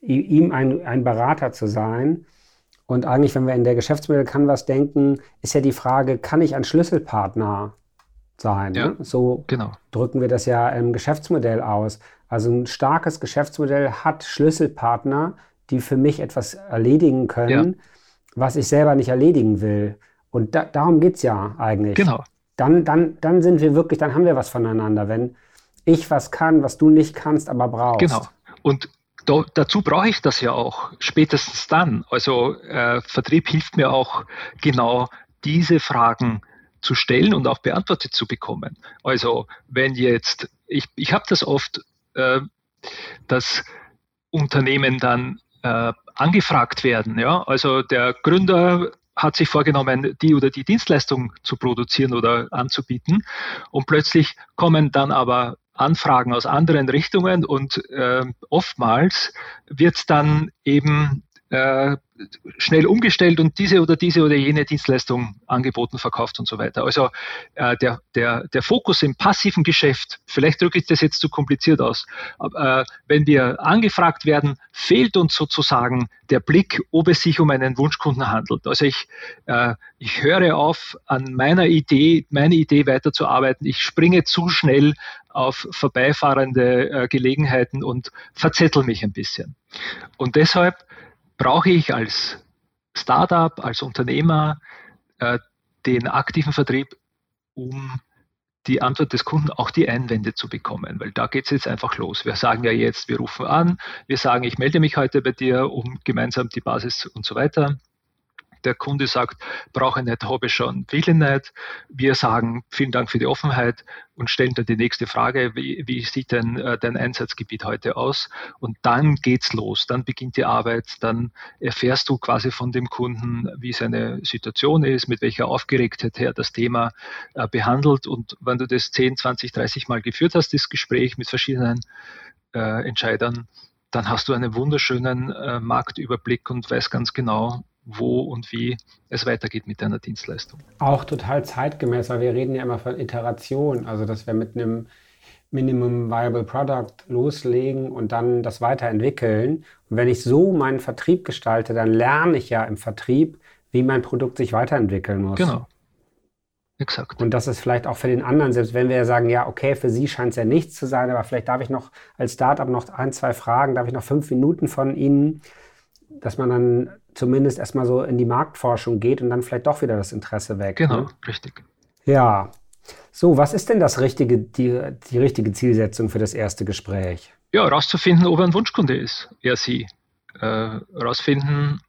ihm ein, ein Berater zu sein. Und eigentlich, wenn wir in der Geschäftsmodell Canvas denken, ist ja die Frage, kann ich ein Schlüsselpartner sein? Ja, ne? So genau. drücken wir das ja im Geschäftsmodell aus. Also ein starkes Geschäftsmodell hat Schlüsselpartner, die für mich etwas erledigen können, ja. Was ich selber nicht erledigen will. Und da, darum geht es ja eigentlich. Genau dann, dann, dann sind wir wirklich, dann haben wir was voneinander, wenn ich was kann, was du nicht kannst, aber brauchst. Genau. Und da, dazu brauche ich das ja auch spätestens dann. Also äh, Vertrieb hilft mir auch genau diese Fragen zu stellen und auch beantwortet zu bekommen. Also wenn jetzt, ich, ich habe das oft, äh, dass Unternehmen dann äh, angefragt werden. Ja? Also der Gründer hat sich vorgenommen, die oder die Dienstleistung zu produzieren oder anzubieten. Und plötzlich kommen dann aber Anfragen aus anderen Richtungen und äh, oftmals wird dann eben äh, schnell umgestellt und diese oder diese oder jene Dienstleistung angeboten, verkauft und so weiter. Also äh, der, der, der Fokus im passiven Geschäft, vielleicht drücke ich das jetzt zu kompliziert aus, äh, wenn wir angefragt werden, fehlt uns sozusagen der Blick, ob es sich um einen Wunschkunden handelt. Also ich, äh, ich höre auf, an meiner Idee, meine Idee weiterzuarbeiten. Ich springe zu schnell auf vorbeifahrende äh, Gelegenheiten und verzettel mich ein bisschen. Und deshalb brauche ich als Startup, als Unternehmer äh, den aktiven Vertrieb, um die Antwort des Kunden, auch die Einwände zu bekommen, weil da geht es jetzt einfach los. Wir sagen ja jetzt, wir rufen an, wir sagen, ich melde mich heute bei dir, um gemeinsam die Basis und so weiter der Kunde sagt, brauche nicht, habe schon, will nicht. Wir sagen, vielen Dank für die Offenheit und stellen dann die nächste Frage, wie, wie sieht denn äh, dein Einsatzgebiet heute aus? Und dann geht's los, dann beginnt die Arbeit, dann erfährst du quasi von dem Kunden, wie seine Situation ist, mit welcher Aufgeregtheit er das Thema äh, behandelt. Und wenn du das 10, 20, 30 Mal geführt hast, das Gespräch mit verschiedenen äh, Entscheidern, dann hast du einen wunderschönen äh, Marktüberblick und weißt ganz genau, wo und wie es weitergeht mit deiner Dienstleistung. Auch total zeitgemäß, weil wir reden ja immer von Iteration, also dass wir mit einem Minimum Viable Product loslegen und dann das weiterentwickeln. Und wenn ich so meinen Vertrieb gestalte, dann lerne ich ja im Vertrieb, wie mein Produkt sich weiterentwickeln muss. Genau. Exakt. Und das ist vielleicht auch für den anderen, selbst wenn wir ja sagen, ja, okay, für Sie scheint es ja nichts zu sein, aber vielleicht darf ich noch als Startup noch ein, zwei Fragen, darf ich noch fünf Minuten von Ihnen, dass man dann zumindest erstmal so in die Marktforschung geht und dann vielleicht doch wieder das Interesse weg. Genau, ne? richtig. Ja. So, was ist denn das richtige, die, die richtige Zielsetzung für das erste Gespräch? Ja, herauszufinden, ob er ein Wunschkunde ist, er sie. Äh, herausfinden,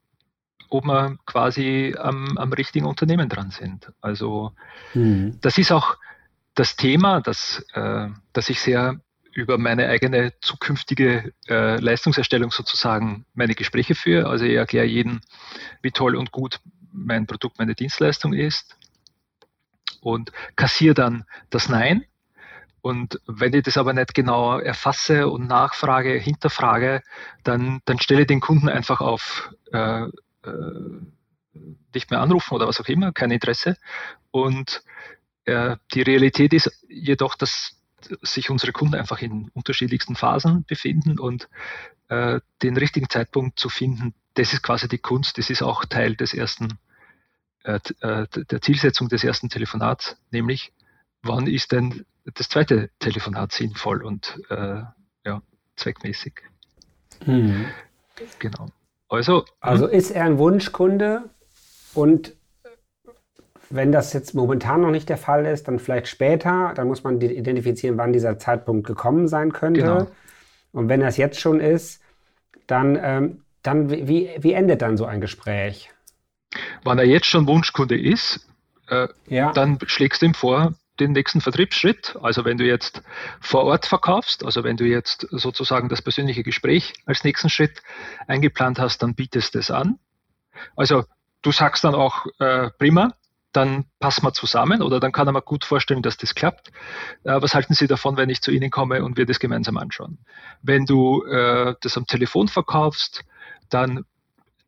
ob wir quasi am, am richtigen Unternehmen dran sind. Also mhm. das ist auch das Thema, das, äh, das ich sehr über meine eigene zukünftige äh, Leistungserstellung sozusagen meine Gespräche führe. Also ich erkläre jedem, wie toll und gut mein Produkt, meine Dienstleistung ist und kassiere dann das Nein. Und wenn ich das aber nicht genau erfasse und nachfrage, hinterfrage, dann, dann stelle ich den Kunden einfach auf äh, äh, nicht mehr anrufen oder was auch immer, kein Interesse. Und äh, die Realität ist jedoch, dass sich unsere Kunden einfach in unterschiedlichsten Phasen befinden und äh, den richtigen Zeitpunkt zu finden, das ist quasi die Kunst, das ist auch Teil des ersten, äh, äh, der Zielsetzung des ersten Telefonats, nämlich wann ist denn das zweite Telefonat sinnvoll und äh, ja, zweckmäßig. Mhm. Genau. Also, also hm? ist er ein Wunschkunde und wenn das jetzt momentan noch nicht der Fall ist, dann vielleicht später. Dann muss man identifizieren, wann dieser Zeitpunkt gekommen sein könnte. Genau. Und wenn das jetzt schon ist, dann, ähm, dann wie, wie endet dann so ein Gespräch? Wenn er jetzt schon Wunschkunde ist, äh, ja. dann schlägst du ihm vor, den nächsten Vertriebsschritt. Also wenn du jetzt vor Ort verkaufst, also wenn du jetzt sozusagen das persönliche Gespräch als nächsten Schritt eingeplant hast, dann bietest du es an. Also du sagst dann auch, äh, prima, dann passen wir zusammen oder dann kann er mir gut vorstellen, dass das klappt. Äh, was halten Sie davon, wenn ich zu Ihnen komme und wir das gemeinsam anschauen? Wenn du äh, das am Telefon verkaufst, dann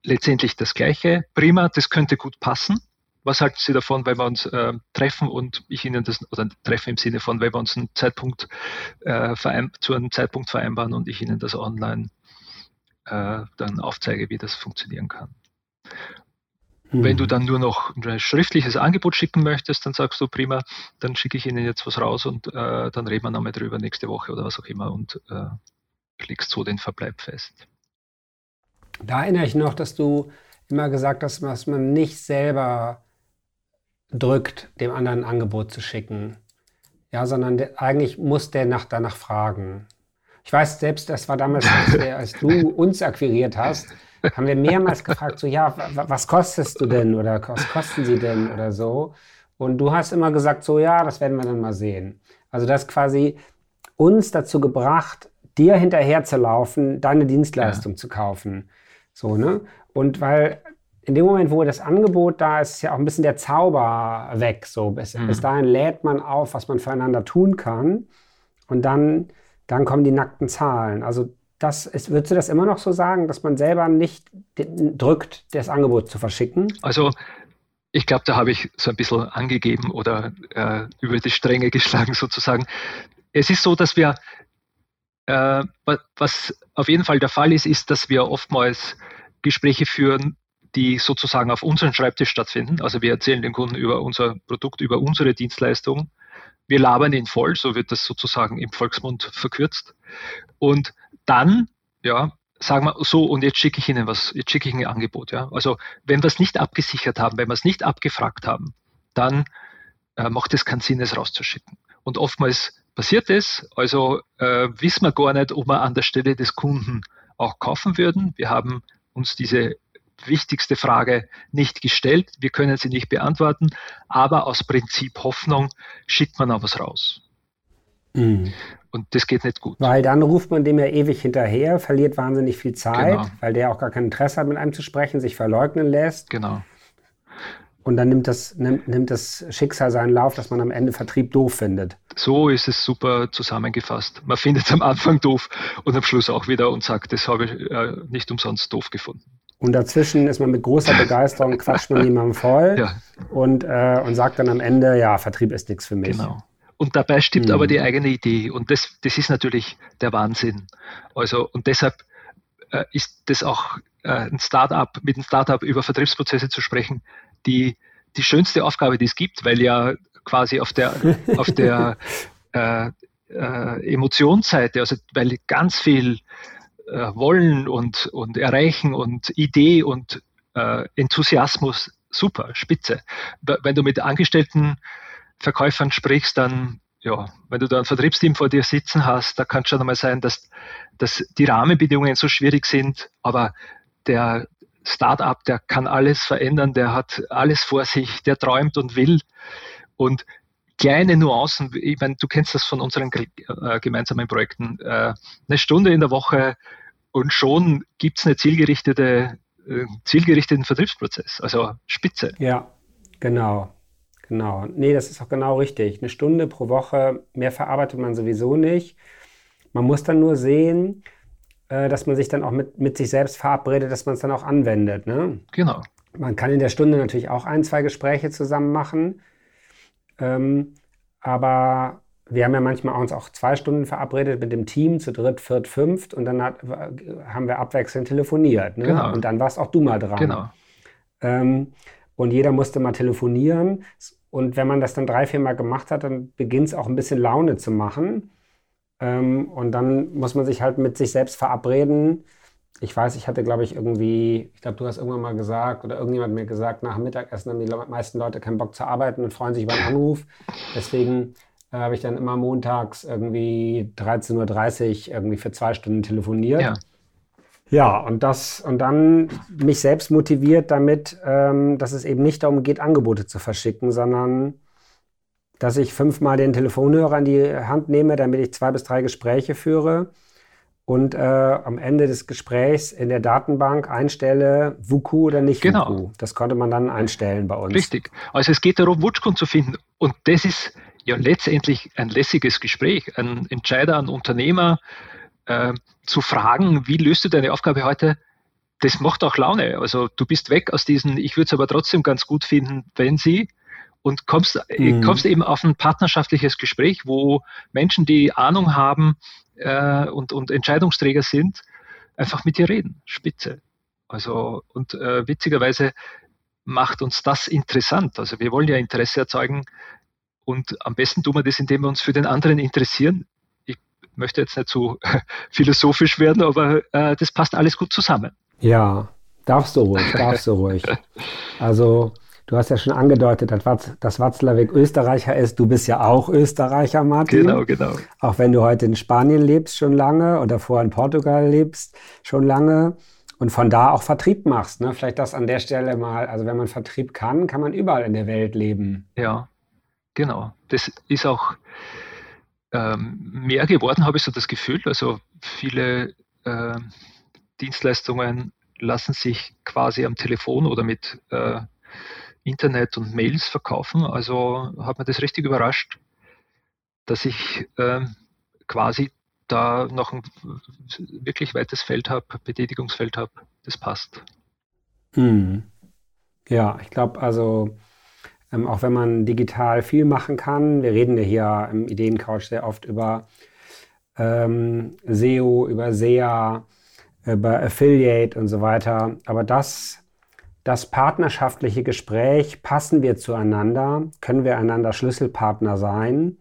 letztendlich das Gleiche. Prima, das könnte gut passen. Was halten Sie davon, wenn wir uns äh, treffen und ich Ihnen das, oder treffen im Sinne von, wenn wir uns einen Zeitpunkt äh, zu einem Zeitpunkt vereinbaren und ich Ihnen das online äh, dann aufzeige, wie das funktionieren kann. Mhm. Wenn du hm. dann nur noch ein schriftliches Angebot schicken möchtest, dann sagst du, prima, dann schicke ich Ihnen jetzt was raus und äh, dann reden wir nochmal drüber nächste Woche oder was auch immer und äh, legst so den Verbleib fest. Da erinnere ich noch, dass du immer gesagt hast, dass man nicht selber drückt, dem anderen ein Angebot zu schicken. Ja, sondern der, eigentlich muss der nach, danach fragen. Ich weiß selbst, das war damals, als, der, als du uns akquiriert hast, haben wir mehrmals gefragt, so, ja, was kostest du denn oder was kosten sie denn oder so. Und du hast immer gesagt, so, ja, das werden wir dann mal sehen. Also das quasi uns dazu gebracht, dir hinterher zu laufen, deine Dienstleistung ja. zu kaufen. So, ne? Und weil in dem Moment, wo das Angebot da ist, ist ja auch ein bisschen der Zauber weg. So bis, mhm. bis dahin lädt man auf, was man füreinander tun kann. Und dann, dann kommen die nackten Zahlen. Also das ist, würdest du das immer noch so sagen, dass man selber nicht drückt, das Angebot zu verschicken? Also ich glaube, da habe ich so ein bisschen angegeben oder äh, über die Stränge geschlagen sozusagen. Es ist so, dass wir, äh, was auf jeden Fall der Fall ist, ist, dass wir oftmals Gespräche führen, die sozusagen auf unserem Schreibtisch stattfinden. Also wir erzählen den Kunden über unser Produkt, über unsere Dienstleistung. Wir labern ihn voll, so wird das sozusagen im Volksmund verkürzt. Und dann, ja, sagen wir so, und jetzt schicke ich Ihnen was, jetzt schicke ich Ihnen ein Angebot. Ja. Also wenn wir es nicht abgesichert haben, wenn wir es nicht abgefragt haben, dann äh, macht es keinen Sinn, es rauszuschicken. Und oftmals passiert es, also äh, wissen wir gar nicht, ob wir an der Stelle des Kunden auch kaufen würden. Wir haben uns diese wichtigste Frage nicht gestellt. Wir können sie nicht beantworten, aber aus Prinzip Hoffnung schickt man auch was raus. Mhm. Und das geht nicht gut. Weil dann ruft man dem ja ewig hinterher, verliert wahnsinnig viel Zeit, genau. weil der auch gar kein Interesse hat, mit einem zu sprechen, sich verleugnen lässt. Genau. Und dann nimmt das, nimmt, nimmt das Schicksal seinen Lauf, dass man am Ende Vertrieb doof findet. So ist es super zusammengefasst. Man findet es am Anfang doof und am Schluss auch wieder und sagt, das habe ich äh, nicht umsonst doof gefunden. Und dazwischen ist man mit großer Begeisterung, quatscht man jemandem voll ja. und, äh, und sagt dann am Ende, ja, Vertrieb ist nichts für mich. Genau. Und dabei stimmt mhm. aber die eigene Idee. Und das, das ist natürlich der Wahnsinn. Also, und deshalb äh, ist das auch äh, ein Startup, mit einem Startup über Vertriebsprozesse zu sprechen, die, die schönste Aufgabe, die es gibt, weil ja quasi auf der, auf der äh, äh, Emotionsseite, also weil ganz viel äh, Wollen und, und Erreichen und Idee und äh, Enthusiasmus super, spitze. Wenn du mit Angestellten Verkäufern sprichst, dann, ja, wenn du da ein Vertriebsteam vor dir sitzen hast, da kann es schon einmal sein, dass, dass die Rahmenbedingungen so schwierig sind, aber der Startup, der kann alles verändern, der hat alles vor sich, der träumt und will. Und kleine Nuancen, ich meine, du kennst das von unseren äh, gemeinsamen Projekten, äh, eine Stunde in der Woche und schon gibt es eine zielgerichtete, äh, zielgerichteten Vertriebsprozess, also Spitze. Ja, genau. Genau. Nee, das ist auch genau richtig. Eine Stunde pro Woche, mehr verarbeitet man sowieso nicht. Man muss dann nur sehen, äh, dass man sich dann auch mit, mit sich selbst verabredet, dass man es dann auch anwendet. Ne? Genau. Man kann in der Stunde natürlich auch ein, zwei Gespräche zusammen machen. Ähm, aber wir haben ja manchmal uns auch zwei Stunden verabredet mit dem Team, zu dritt, viert, fünft. Und dann hat, haben wir abwechselnd telefoniert. Ne? Genau. Und dann warst auch du mal dran. Genau. Ähm, und jeder musste mal telefonieren. Und wenn man das dann drei, vier Mal gemacht hat, dann beginnt es auch ein bisschen Laune zu machen. Ähm, und dann muss man sich halt mit sich selbst verabreden. Ich weiß, ich hatte, glaube ich, irgendwie, ich glaube, du hast irgendwann mal gesagt oder irgendjemand mir gesagt, nach dem Mittagessen haben die meisten Leute keinen Bock zu arbeiten und freuen sich über einen Anruf. Deswegen äh, habe ich dann immer montags irgendwie 13.30 Uhr irgendwie für zwei Stunden telefoniert. Ja. Ja, und das und dann mich selbst motiviert damit, ähm, dass es eben nicht darum geht, Angebote zu verschicken, sondern dass ich fünfmal den Telefonhörer in die Hand nehme, damit ich zwei bis drei Gespräche führe und äh, am Ende des Gesprächs in der Datenbank einstelle, WUKU oder nicht genau. WUKU. Das konnte man dann einstellen bei uns. Richtig. Also es geht darum, Wutschkunden zu finden. Und das ist ja letztendlich ein lässiges Gespräch. Ein Entscheider, ein Unternehmer, äh, zu fragen, wie löst du deine Aufgabe heute, das macht auch Laune. Also du bist weg aus diesen, ich würde es aber trotzdem ganz gut finden, wenn sie und kommst, äh, mhm. kommst eben auf ein partnerschaftliches Gespräch, wo Menschen, die Ahnung haben äh, und, und Entscheidungsträger sind, einfach mit dir reden. Spitze. Also und äh, witzigerweise macht uns das interessant. Also wir wollen ja Interesse erzeugen und am besten tun wir das, indem wir uns für den anderen interessieren möchte jetzt nicht so philosophisch werden, aber äh, das passt alles gut zusammen. Ja, darfst du ruhig, darfst du ruhig. Also, du hast ja schon angedeutet, dass Watzlawick Österreicher ist. Du bist ja auch Österreicher, Martin. Genau, genau. Auch wenn du heute in Spanien lebst schon lange oder vorher in Portugal lebst schon lange und von da auch Vertrieb machst. Ne? Vielleicht das an der Stelle mal, also wenn man Vertrieb kann, kann man überall in der Welt leben. Ja, genau. Das ist auch mehr geworden, habe ich so das Gefühl. Also viele äh, Dienstleistungen lassen sich quasi am Telefon oder mit äh, Internet und Mails verkaufen. Also hat mir das richtig überrascht, dass ich äh, quasi da noch ein wirklich weites Feld habe, Betätigungsfeld habe. Das passt. Hm. Ja, ich glaube, also ähm, auch wenn man digital viel machen kann, wir reden ja hier im Ideencouch sehr oft über ähm, SEO, über SEA, über Affiliate und so weiter. Aber das, das partnerschaftliche Gespräch, passen wir zueinander? Können wir einander Schlüsselpartner sein?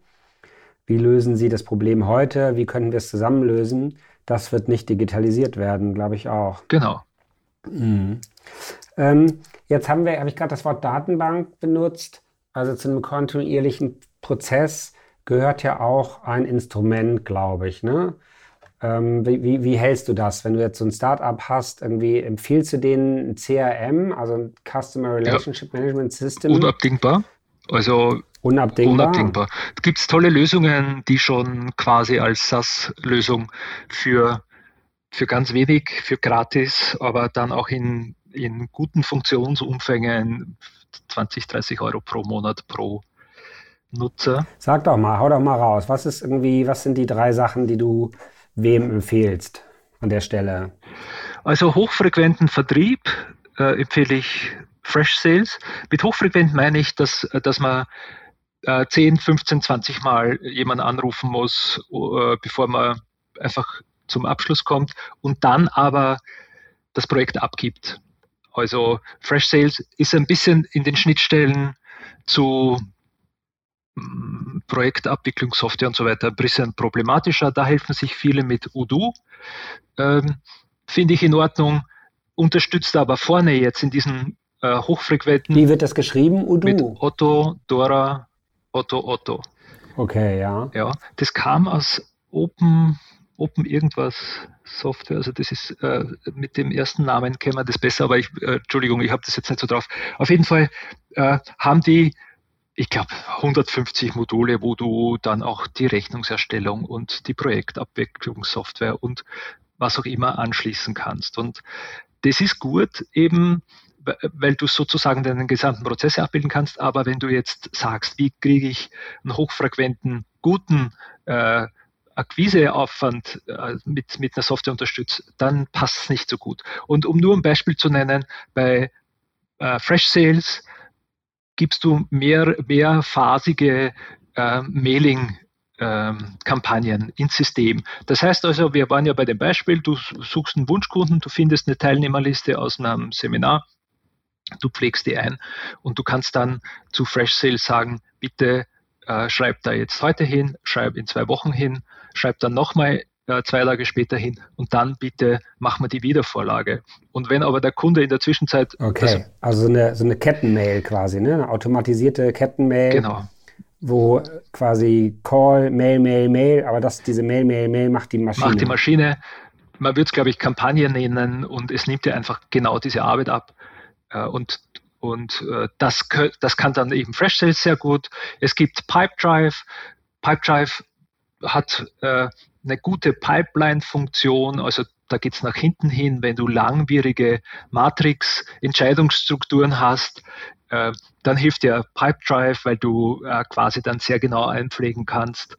Wie lösen Sie das Problem heute? Wie können wir es zusammen lösen? Das wird nicht digitalisiert werden, glaube ich auch. Genau. Mhm. Ähm, jetzt haben wir, habe ich gerade das Wort Datenbank benutzt. Also zu einem kontinuierlichen Prozess gehört ja auch ein Instrument, glaube ich. Ne? Ähm, wie, wie, wie, hältst du das, wenn du jetzt so ein Startup hast? Irgendwie empfiehlst du denen ein CRM, also ein Customer Relationship ja. Management System? Unabdingbar. Also unabdingbar. unabdingbar. Gibt es tolle Lösungen, die schon quasi als SaaS-Lösung für, für ganz wenig, für gratis, aber dann auch in, in guten Funktionsumfängen 20, 30 Euro pro Monat pro Nutzer. Sag doch mal, hau doch mal raus. Was ist irgendwie, was sind die drei Sachen, die du wem empfehlst an der Stelle? Also hochfrequenten Vertrieb äh, empfehle ich Fresh Sales. Mit hochfrequent meine ich, dass, dass man äh, 10, 15, 20 Mal jemanden anrufen muss, äh, bevor man einfach zum Abschluss kommt und dann aber das Projekt abgibt. Also Fresh Sales ist ein bisschen in den Schnittstellen zu mm, Projektabwicklungssoftware und so weiter ein bisschen problematischer. Da helfen sich viele mit Udo. Ähm, Finde ich in Ordnung, unterstützt aber vorne jetzt in diesen äh, hochfrequenten. Wie wird das geschrieben, Udo? Mit Otto, Dora, Otto, Otto. Okay, ja. Ja, das kam aus Open, Open irgendwas Software. Also das ist äh, mit dem ersten Namen kennen wir das besser, aber ich, äh, Entschuldigung, ich habe das jetzt nicht so drauf. Auf jeden Fall äh, haben die, ich glaube, 150 Module, wo du dann auch die Rechnungserstellung und die Projektabwicklungssoftware und was auch immer anschließen kannst. Und das ist gut, eben weil du sozusagen deinen gesamten Prozess abbilden kannst. Aber wenn du jetzt sagst, wie kriege ich einen hochfrequenten, guten äh, Akquiseaufwand äh, mit, mit einer Software unterstützt, dann passt es nicht so gut. Und um nur ein Beispiel zu nennen, bei äh, Fresh Sales gibst du mehr, mehrphasige äh, Mailing ähm, Kampagnen ins System. Das heißt also, wir waren ja bei dem Beispiel, du suchst einen Wunschkunden, du findest eine Teilnehmerliste aus einem Seminar, du pflegst die ein und du kannst dann zu Fresh Sales sagen, bitte äh, schreib da jetzt heute hin, schreib in zwei Wochen hin, schreib dann nochmal äh, zwei Tage später hin und dann bitte mach mal die Wiedervorlage. Und wenn aber der Kunde in der Zwischenzeit. Okay, also so eine, so eine Kettenmail quasi, ne? eine automatisierte Kettenmail. Genau. Wo quasi Call, Mail, Mail, Mail, aber das, diese Mail, Mail, Mail macht die Maschine. Macht die Maschine. Man würde es, glaube ich, Kampagne nennen und es nimmt ja einfach genau diese Arbeit ab. Äh, und und äh, das, das kann dann eben Fresh Sales sehr gut. Es gibt Pipedrive. Pipedrive hat äh, eine gute Pipeline-Funktion, also da geht es nach hinten hin, wenn du langwierige Matrix-Entscheidungsstrukturen hast, äh, dann hilft dir Pipedrive, weil du äh, quasi dann sehr genau einpflegen kannst,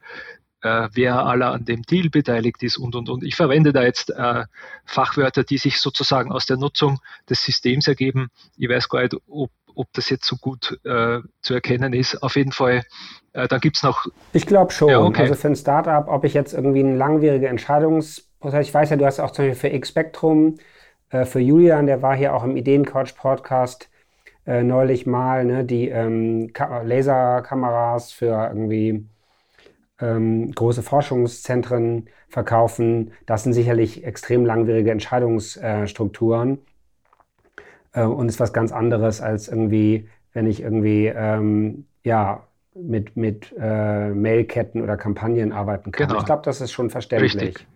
äh, wer aller an dem Deal beteiligt ist und, und, und. Ich verwende da jetzt äh, Fachwörter, die sich sozusagen aus der Nutzung des Systems ergeben. Ich weiß gar nicht, ob, ob das jetzt so gut äh, zu erkennen ist. Auf jeden Fall, äh, da gibt es noch. Ich glaube schon. Ja, okay. Also für ein Startup, ob ich jetzt irgendwie eine langwierige Entscheidungsprozess, ich weiß ja, du hast auch zum Beispiel für X-Spectrum, äh, für Julian, der war hier auch im Ideencouch-Podcast äh, neulich mal, ne, die ähm, Laserkameras für irgendwie ähm, große Forschungszentren verkaufen. Das sind sicherlich extrem langwierige Entscheidungsstrukturen äh, und ist was ganz anderes als irgendwie, wenn ich irgendwie ähm, ja mit, mit äh, Mailketten oder Kampagnen arbeiten kann. Genau. Ich glaube, das ist schon verständlich. Richtig.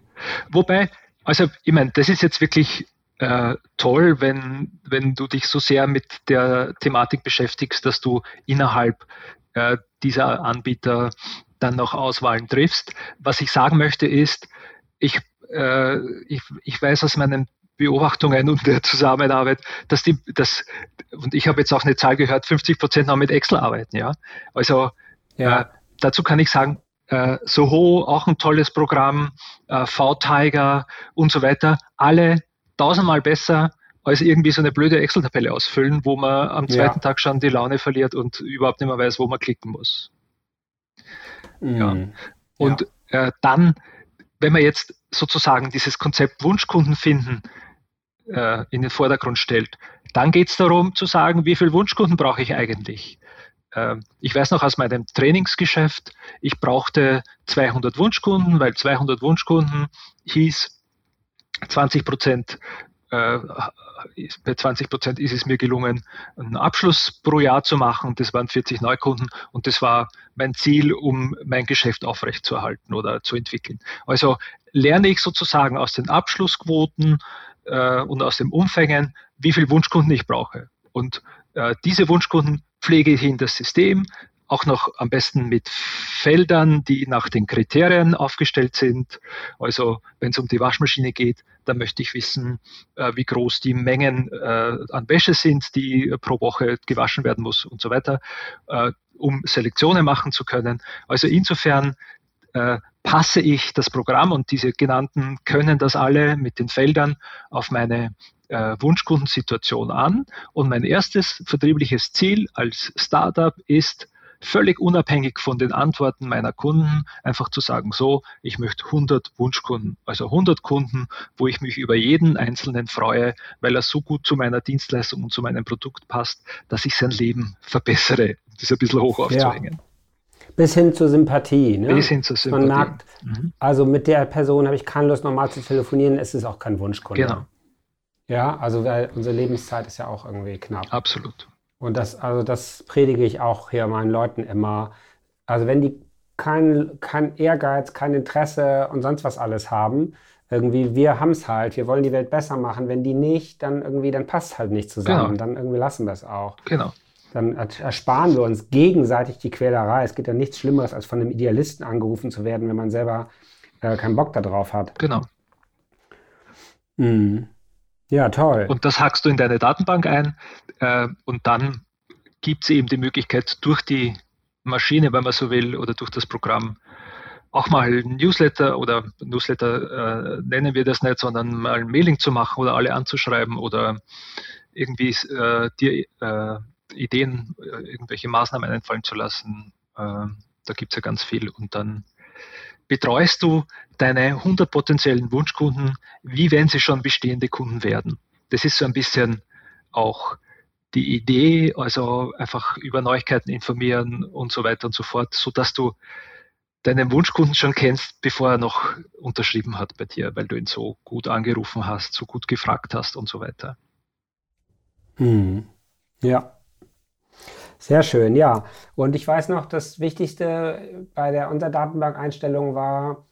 Wobei, also ich meine, das ist jetzt wirklich äh, toll, wenn, wenn du dich so sehr mit der Thematik beschäftigst, dass du innerhalb äh, dieser Anbieter dann noch Auswahlen triffst. Was ich sagen möchte ist, ich, äh, ich, ich weiß aus meinen Beobachtungen und der Zusammenarbeit, dass die, das, und ich habe jetzt auch eine Zahl gehört, 50 Prozent noch mit Excel arbeiten, ja. Also ja. Äh, dazu kann ich sagen, äh, Soho, auch ein tolles Programm, äh, V-Tiger und so weiter, alle tausendmal besser als irgendwie so eine blöde Excel-Tabelle ausfüllen, wo man am zweiten ja. Tag schon die Laune verliert und überhaupt nicht mehr weiß, wo man klicken muss. Mhm. Ja. Und ja. Äh, dann, wenn man jetzt sozusagen dieses Konzept Wunschkunden finden äh, in den Vordergrund stellt, dann geht es darum zu sagen, wie viele Wunschkunden brauche ich eigentlich? Äh, ich weiß noch aus meinem Trainingsgeschäft, ich brauchte 200 Wunschkunden, weil 200 Wunschkunden hieß, 20 Prozent äh, bei 20 Prozent ist es mir gelungen, einen Abschluss pro Jahr zu machen. Das waren 40 Neukunden und das war mein Ziel, um mein Geschäft aufrechtzuerhalten oder zu entwickeln. Also lerne ich sozusagen aus den Abschlussquoten äh, und aus den Umfängen, wie viele Wunschkunden ich brauche. Und äh, diese Wunschkunden pflege ich in das System, auch noch am besten mit Feldern, die nach den Kriterien aufgestellt sind. Also wenn es um die Waschmaschine geht, dann möchte ich wissen, äh, wie groß die Mengen äh, an Wäsche sind, die pro Woche gewaschen werden muss und so weiter, äh, um Selektionen machen zu können. Also insofern äh, passe ich das Programm und diese genannten können das alle mit den Feldern auf meine äh, Wunschkundensituation an. Und mein erstes vertriebliches Ziel als Startup ist, völlig unabhängig von den Antworten meiner Kunden, einfach zu sagen, so, ich möchte 100 Wunschkunden, also 100 Kunden, wo ich mich über jeden einzelnen freue, weil er so gut zu meiner Dienstleistung und zu meinem Produkt passt, dass ich sein Leben verbessere. Das ist ein bisschen hoch aufzuhängen. Ja. Bis hin zur Sympathie. Ne? Bis hin zur Sympathie. Man merkt, mhm. also mit der Person habe ich keine Lust, normal zu telefonieren, es ist auch kein Wunschkunde. Genau. Ja, also weil unsere Lebenszeit ist ja auch irgendwie knapp. Absolut. Und das, also das predige ich auch hier meinen Leuten immer. Also wenn die kein, kein Ehrgeiz, kein Interesse und sonst was alles haben, irgendwie, wir haben es halt, wir wollen die Welt besser machen. Wenn die nicht, dann irgendwie, dann passt halt nicht zusammen. Genau. Dann irgendwie lassen wir es auch. Genau. Dann ersparen wir uns gegenseitig die Quälerei. Es gibt ja nichts Schlimmeres, als von einem Idealisten angerufen zu werden, wenn man selber äh, keinen Bock darauf hat. Genau. Mhm. Ja, toll. Und das hackst du in deine Datenbank ein äh, und dann gibt es eben die Möglichkeit, durch die Maschine, wenn man so will, oder durch das Programm auch mal ein Newsletter oder Newsletter äh, nennen wir das nicht, sondern mal ein Mailing zu machen oder alle anzuschreiben oder irgendwie äh, dir äh, Ideen, äh, irgendwelche Maßnahmen einfallen zu lassen. Äh, da gibt es ja ganz viel und dann betreust du deine 100 potenziellen Wunschkunden, wie wenn sie schon bestehende Kunden werden. Das ist so ein bisschen auch die Idee, also einfach über Neuigkeiten informieren und so weiter und so fort, so dass du deinen Wunschkunden schon kennst, bevor er noch unterschrieben hat bei dir, weil du ihn so gut angerufen hast, so gut gefragt hast und so weiter. Hm. Ja. Sehr schön, ja. Und ich weiß noch, das Wichtigste bei der Unterdatenbank-Einstellung war,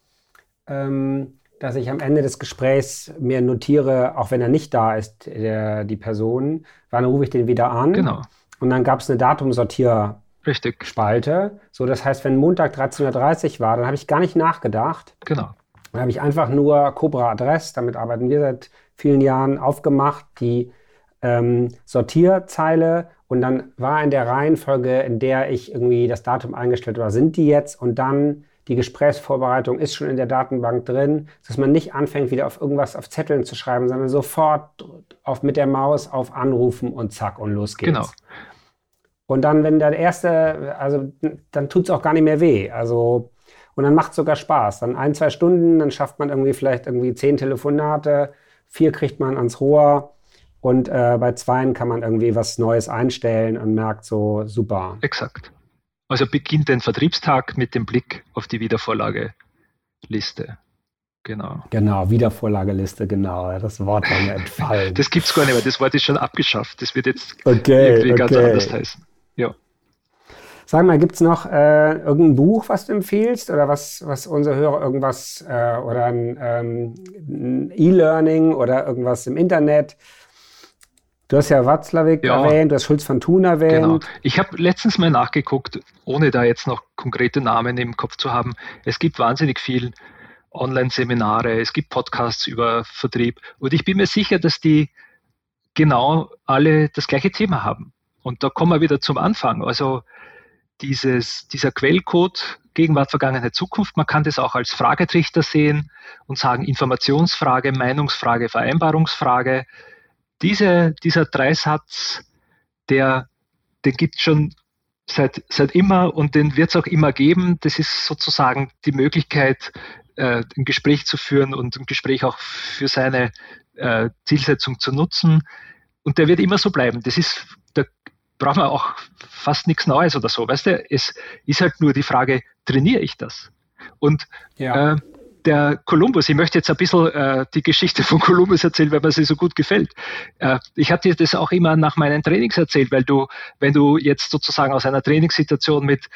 ähm, dass ich am Ende des Gesprächs mir notiere, auch wenn er nicht da ist, der, die Person, wann rufe ich den wieder an. Genau. Und dann gab es eine Datumsortier- Richtig. Spalte. So, das heißt, wenn Montag 13.30 Uhr war, dann habe ich gar nicht nachgedacht. Genau. Dann habe ich einfach nur Cobra Adress, damit arbeiten wir seit vielen Jahren, aufgemacht, die ähm, Sortierzeile und dann war in der Reihenfolge, in der ich irgendwie das Datum eingestellt war, sind die jetzt und dann die Gesprächsvorbereitung ist schon in der Datenbank drin, dass man nicht anfängt, wieder auf irgendwas auf Zetteln zu schreiben, sondern sofort auf, mit der Maus auf Anrufen und zack und los geht's. Genau. Und dann, wenn der erste, also dann tut es auch gar nicht mehr weh. Also, und dann macht es sogar Spaß. Dann ein, zwei Stunden, dann schafft man irgendwie vielleicht irgendwie zehn Telefonate, vier kriegt man ans Rohr und äh, bei zweien kann man irgendwie was Neues einstellen und merkt so, super. Exakt. Also beginnt den Vertriebstag mit dem Blick auf die Wiedervorlageliste. Genau. Genau, Wiedervorlageliste, genau. Das Wort war mir entfallen. das gibt es gar nicht mehr. Das Wort ist schon abgeschafft. Das wird jetzt okay, irgendwie okay. ganz anders heißen. Ja. Sag mal, gibt es noch äh, irgendein Buch, was du empfiehlst oder was, was unsere Hörer irgendwas äh, oder ein, ähm, ein E-Learning oder irgendwas im Internet, Du hast ja Watzlawick ja, erwähnt, du hast Schulz von Thun erwähnt. Genau. Ich habe letztens mal nachgeguckt, ohne da jetzt noch konkrete Namen im Kopf zu haben. Es gibt wahnsinnig viel Online-Seminare, es gibt Podcasts über Vertrieb. Und ich bin mir sicher, dass die genau alle das gleiche Thema haben. Und da kommen wir wieder zum Anfang. Also dieses, dieser Quellcode Gegenwart, Vergangenheit, Zukunft, man kann das auch als Fragetrichter sehen und sagen Informationsfrage, Meinungsfrage, Vereinbarungsfrage. Diese, dieser Dreisatz, der, den gibt es schon seit, seit immer und den wird es auch immer geben. Das ist sozusagen die Möglichkeit, äh, ein Gespräch zu führen und ein Gespräch auch für seine äh, Zielsetzung zu nutzen. Und der wird immer so bleiben. Das ist, da braucht man auch fast nichts Neues oder so. Weißt du, es ist halt nur die Frage, trainiere ich das? Und ja. äh, der Kolumbus, ich möchte jetzt ein bisschen äh, die Geschichte von Kolumbus erzählen, weil mir sie so gut gefällt. Äh, ich habe dir das auch immer nach meinen Trainings erzählt, weil du, wenn du jetzt sozusagen aus einer Trainingssituation mit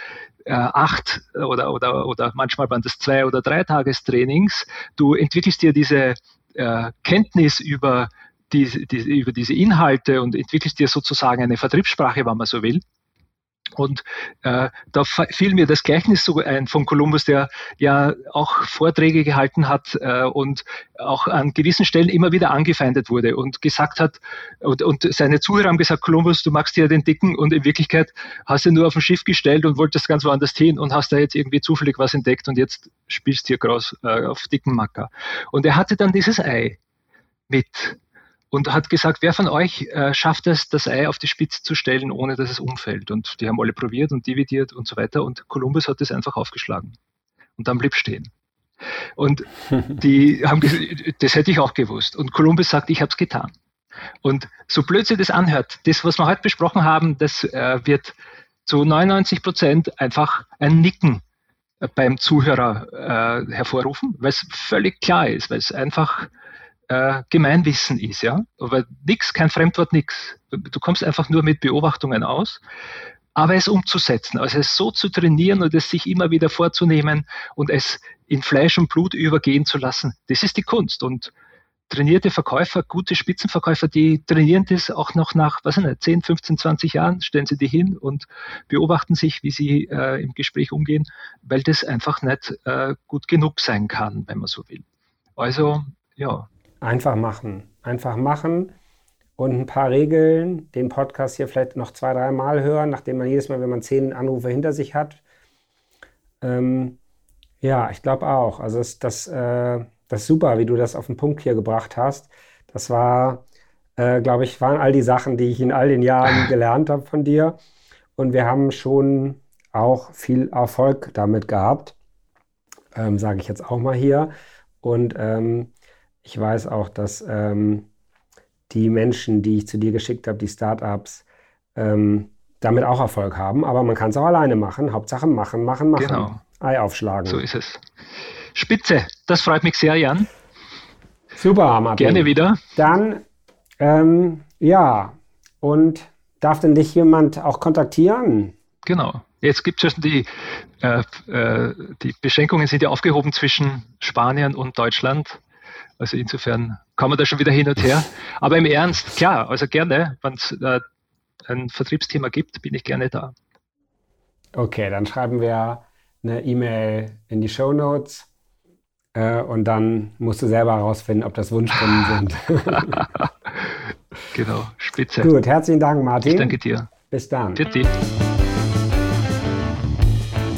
äh, acht oder, oder, oder manchmal waren das zwei oder drei Tagestrainings, du entwickelst dir diese äh, Kenntnis über diese, diese, über diese Inhalte und entwickelst dir sozusagen eine Vertriebssprache, wenn man so will. Und äh, da fiel mir das Gleichnis so ein von Kolumbus, der ja auch Vorträge gehalten hat äh, und auch an gewissen Stellen immer wieder angefeindet wurde und gesagt hat, und, und seine Zuhörer haben gesagt, Kolumbus, du magst ja den Dicken und in Wirklichkeit hast du nur auf ein Schiff gestellt und wolltest ganz woanders hin und hast da jetzt irgendwie zufällig was entdeckt und jetzt spielst du hier groß äh, auf dicken Macker. Und er hatte dann dieses Ei mit und hat gesagt, wer von euch äh, schafft es, das Ei auf die Spitze zu stellen, ohne dass es umfällt? Und die haben alle probiert und dividiert und so weiter. Und Kolumbus hat es einfach aufgeschlagen. Und dann blieb stehen. Und die haben das hätte ich auch gewusst. Und Kolumbus sagt, ich habe es getan. Und so blöd sich das anhört, das, was wir heute besprochen haben, das äh, wird zu 99 Prozent einfach ein Nicken äh, beim Zuhörer äh, hervorrufen, weil es völlig klar ist, weil es einfach äh, Gemeinwissen ist, ja. Aber nichts, kein Fremdwort, nichts. Du kommst einfach nur mit Beobachtungen aus. Aber es umzusetzen, also es so zu trainieren und es sich immer wieder vorzunehmen und es in Fleisch und Blut übergehen zu lassen, das ist die Kunst. Und trainierte Verkäufer, gute Spitzenverkäufer, die trainieren das auch noch nach, was nicht, 10, 15, 20 Jahren, stellen sie die hin und beobachten sich, wie sie äh, im Gespräch umgehen, weil das einfach nicht äh, gut genug sein kann, wenn man so will. Also, ja, Einfach machen. Einfach machen und ein paar Regeln, den Podcast hier vielleicht noch zwei, drei Mal hören, nachdem man jedes Mal, wenn man zehn Anrufe hinter sich hat. Ähm, ja, ich glaube auch. Also das, das, äh, das ist super, wie du das auf den Punkt hier gebracht hast. Das war, äh, glaube ich, waren all die Sachen, die ich in all den Jahren gelernt habe von dir. Und wir haben schon auch viel Erfolg damit gehabt, ähm, sage ich jetzt auch mal hier. Und ähm, ich weiß auch, dass ähm, die Menschen, die ich zu dir geschickt habe, die Startups, ähm, damit auch Erfolg haben. Aber man kann es auch alleine machen. Hauptsache machen, machen, machen. Genau. Ei aufschlagen. So ist es. Spitze. Das freut mich sehr, Jan. Super, Martin. Gerne wieder. Dann, ähm, ja. Und darf denn dich jemand auch kontaktieren? Genau. Jetzt gibt es die, äh, äh, die Beschränkungen sind ja aufgehoben zwischen Spanien und Deutschland. Also insofern kann man da schon wieder hin und her. Aber im Ernst, klar, also gerne, wenn es äh, ein Vertriebsthema gibt, bin ich gerne da. Okay, dann schreiben wir eine E-Mail in die Show Notes äh, und dann musst du selber herausfinden, ob das Wunschkunden sind. genau, spitze. Gut, herzlichen Dank, Martin. Ich danke dir. Bis dann. Titi.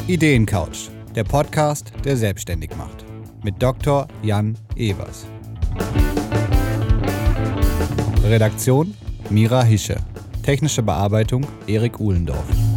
Ideencouch, der Podcast, der selbstständig macht mit Dr. Jan Evers. Redaktion Mira Hische. Technische Bearbeitung Erik Uhlendorf.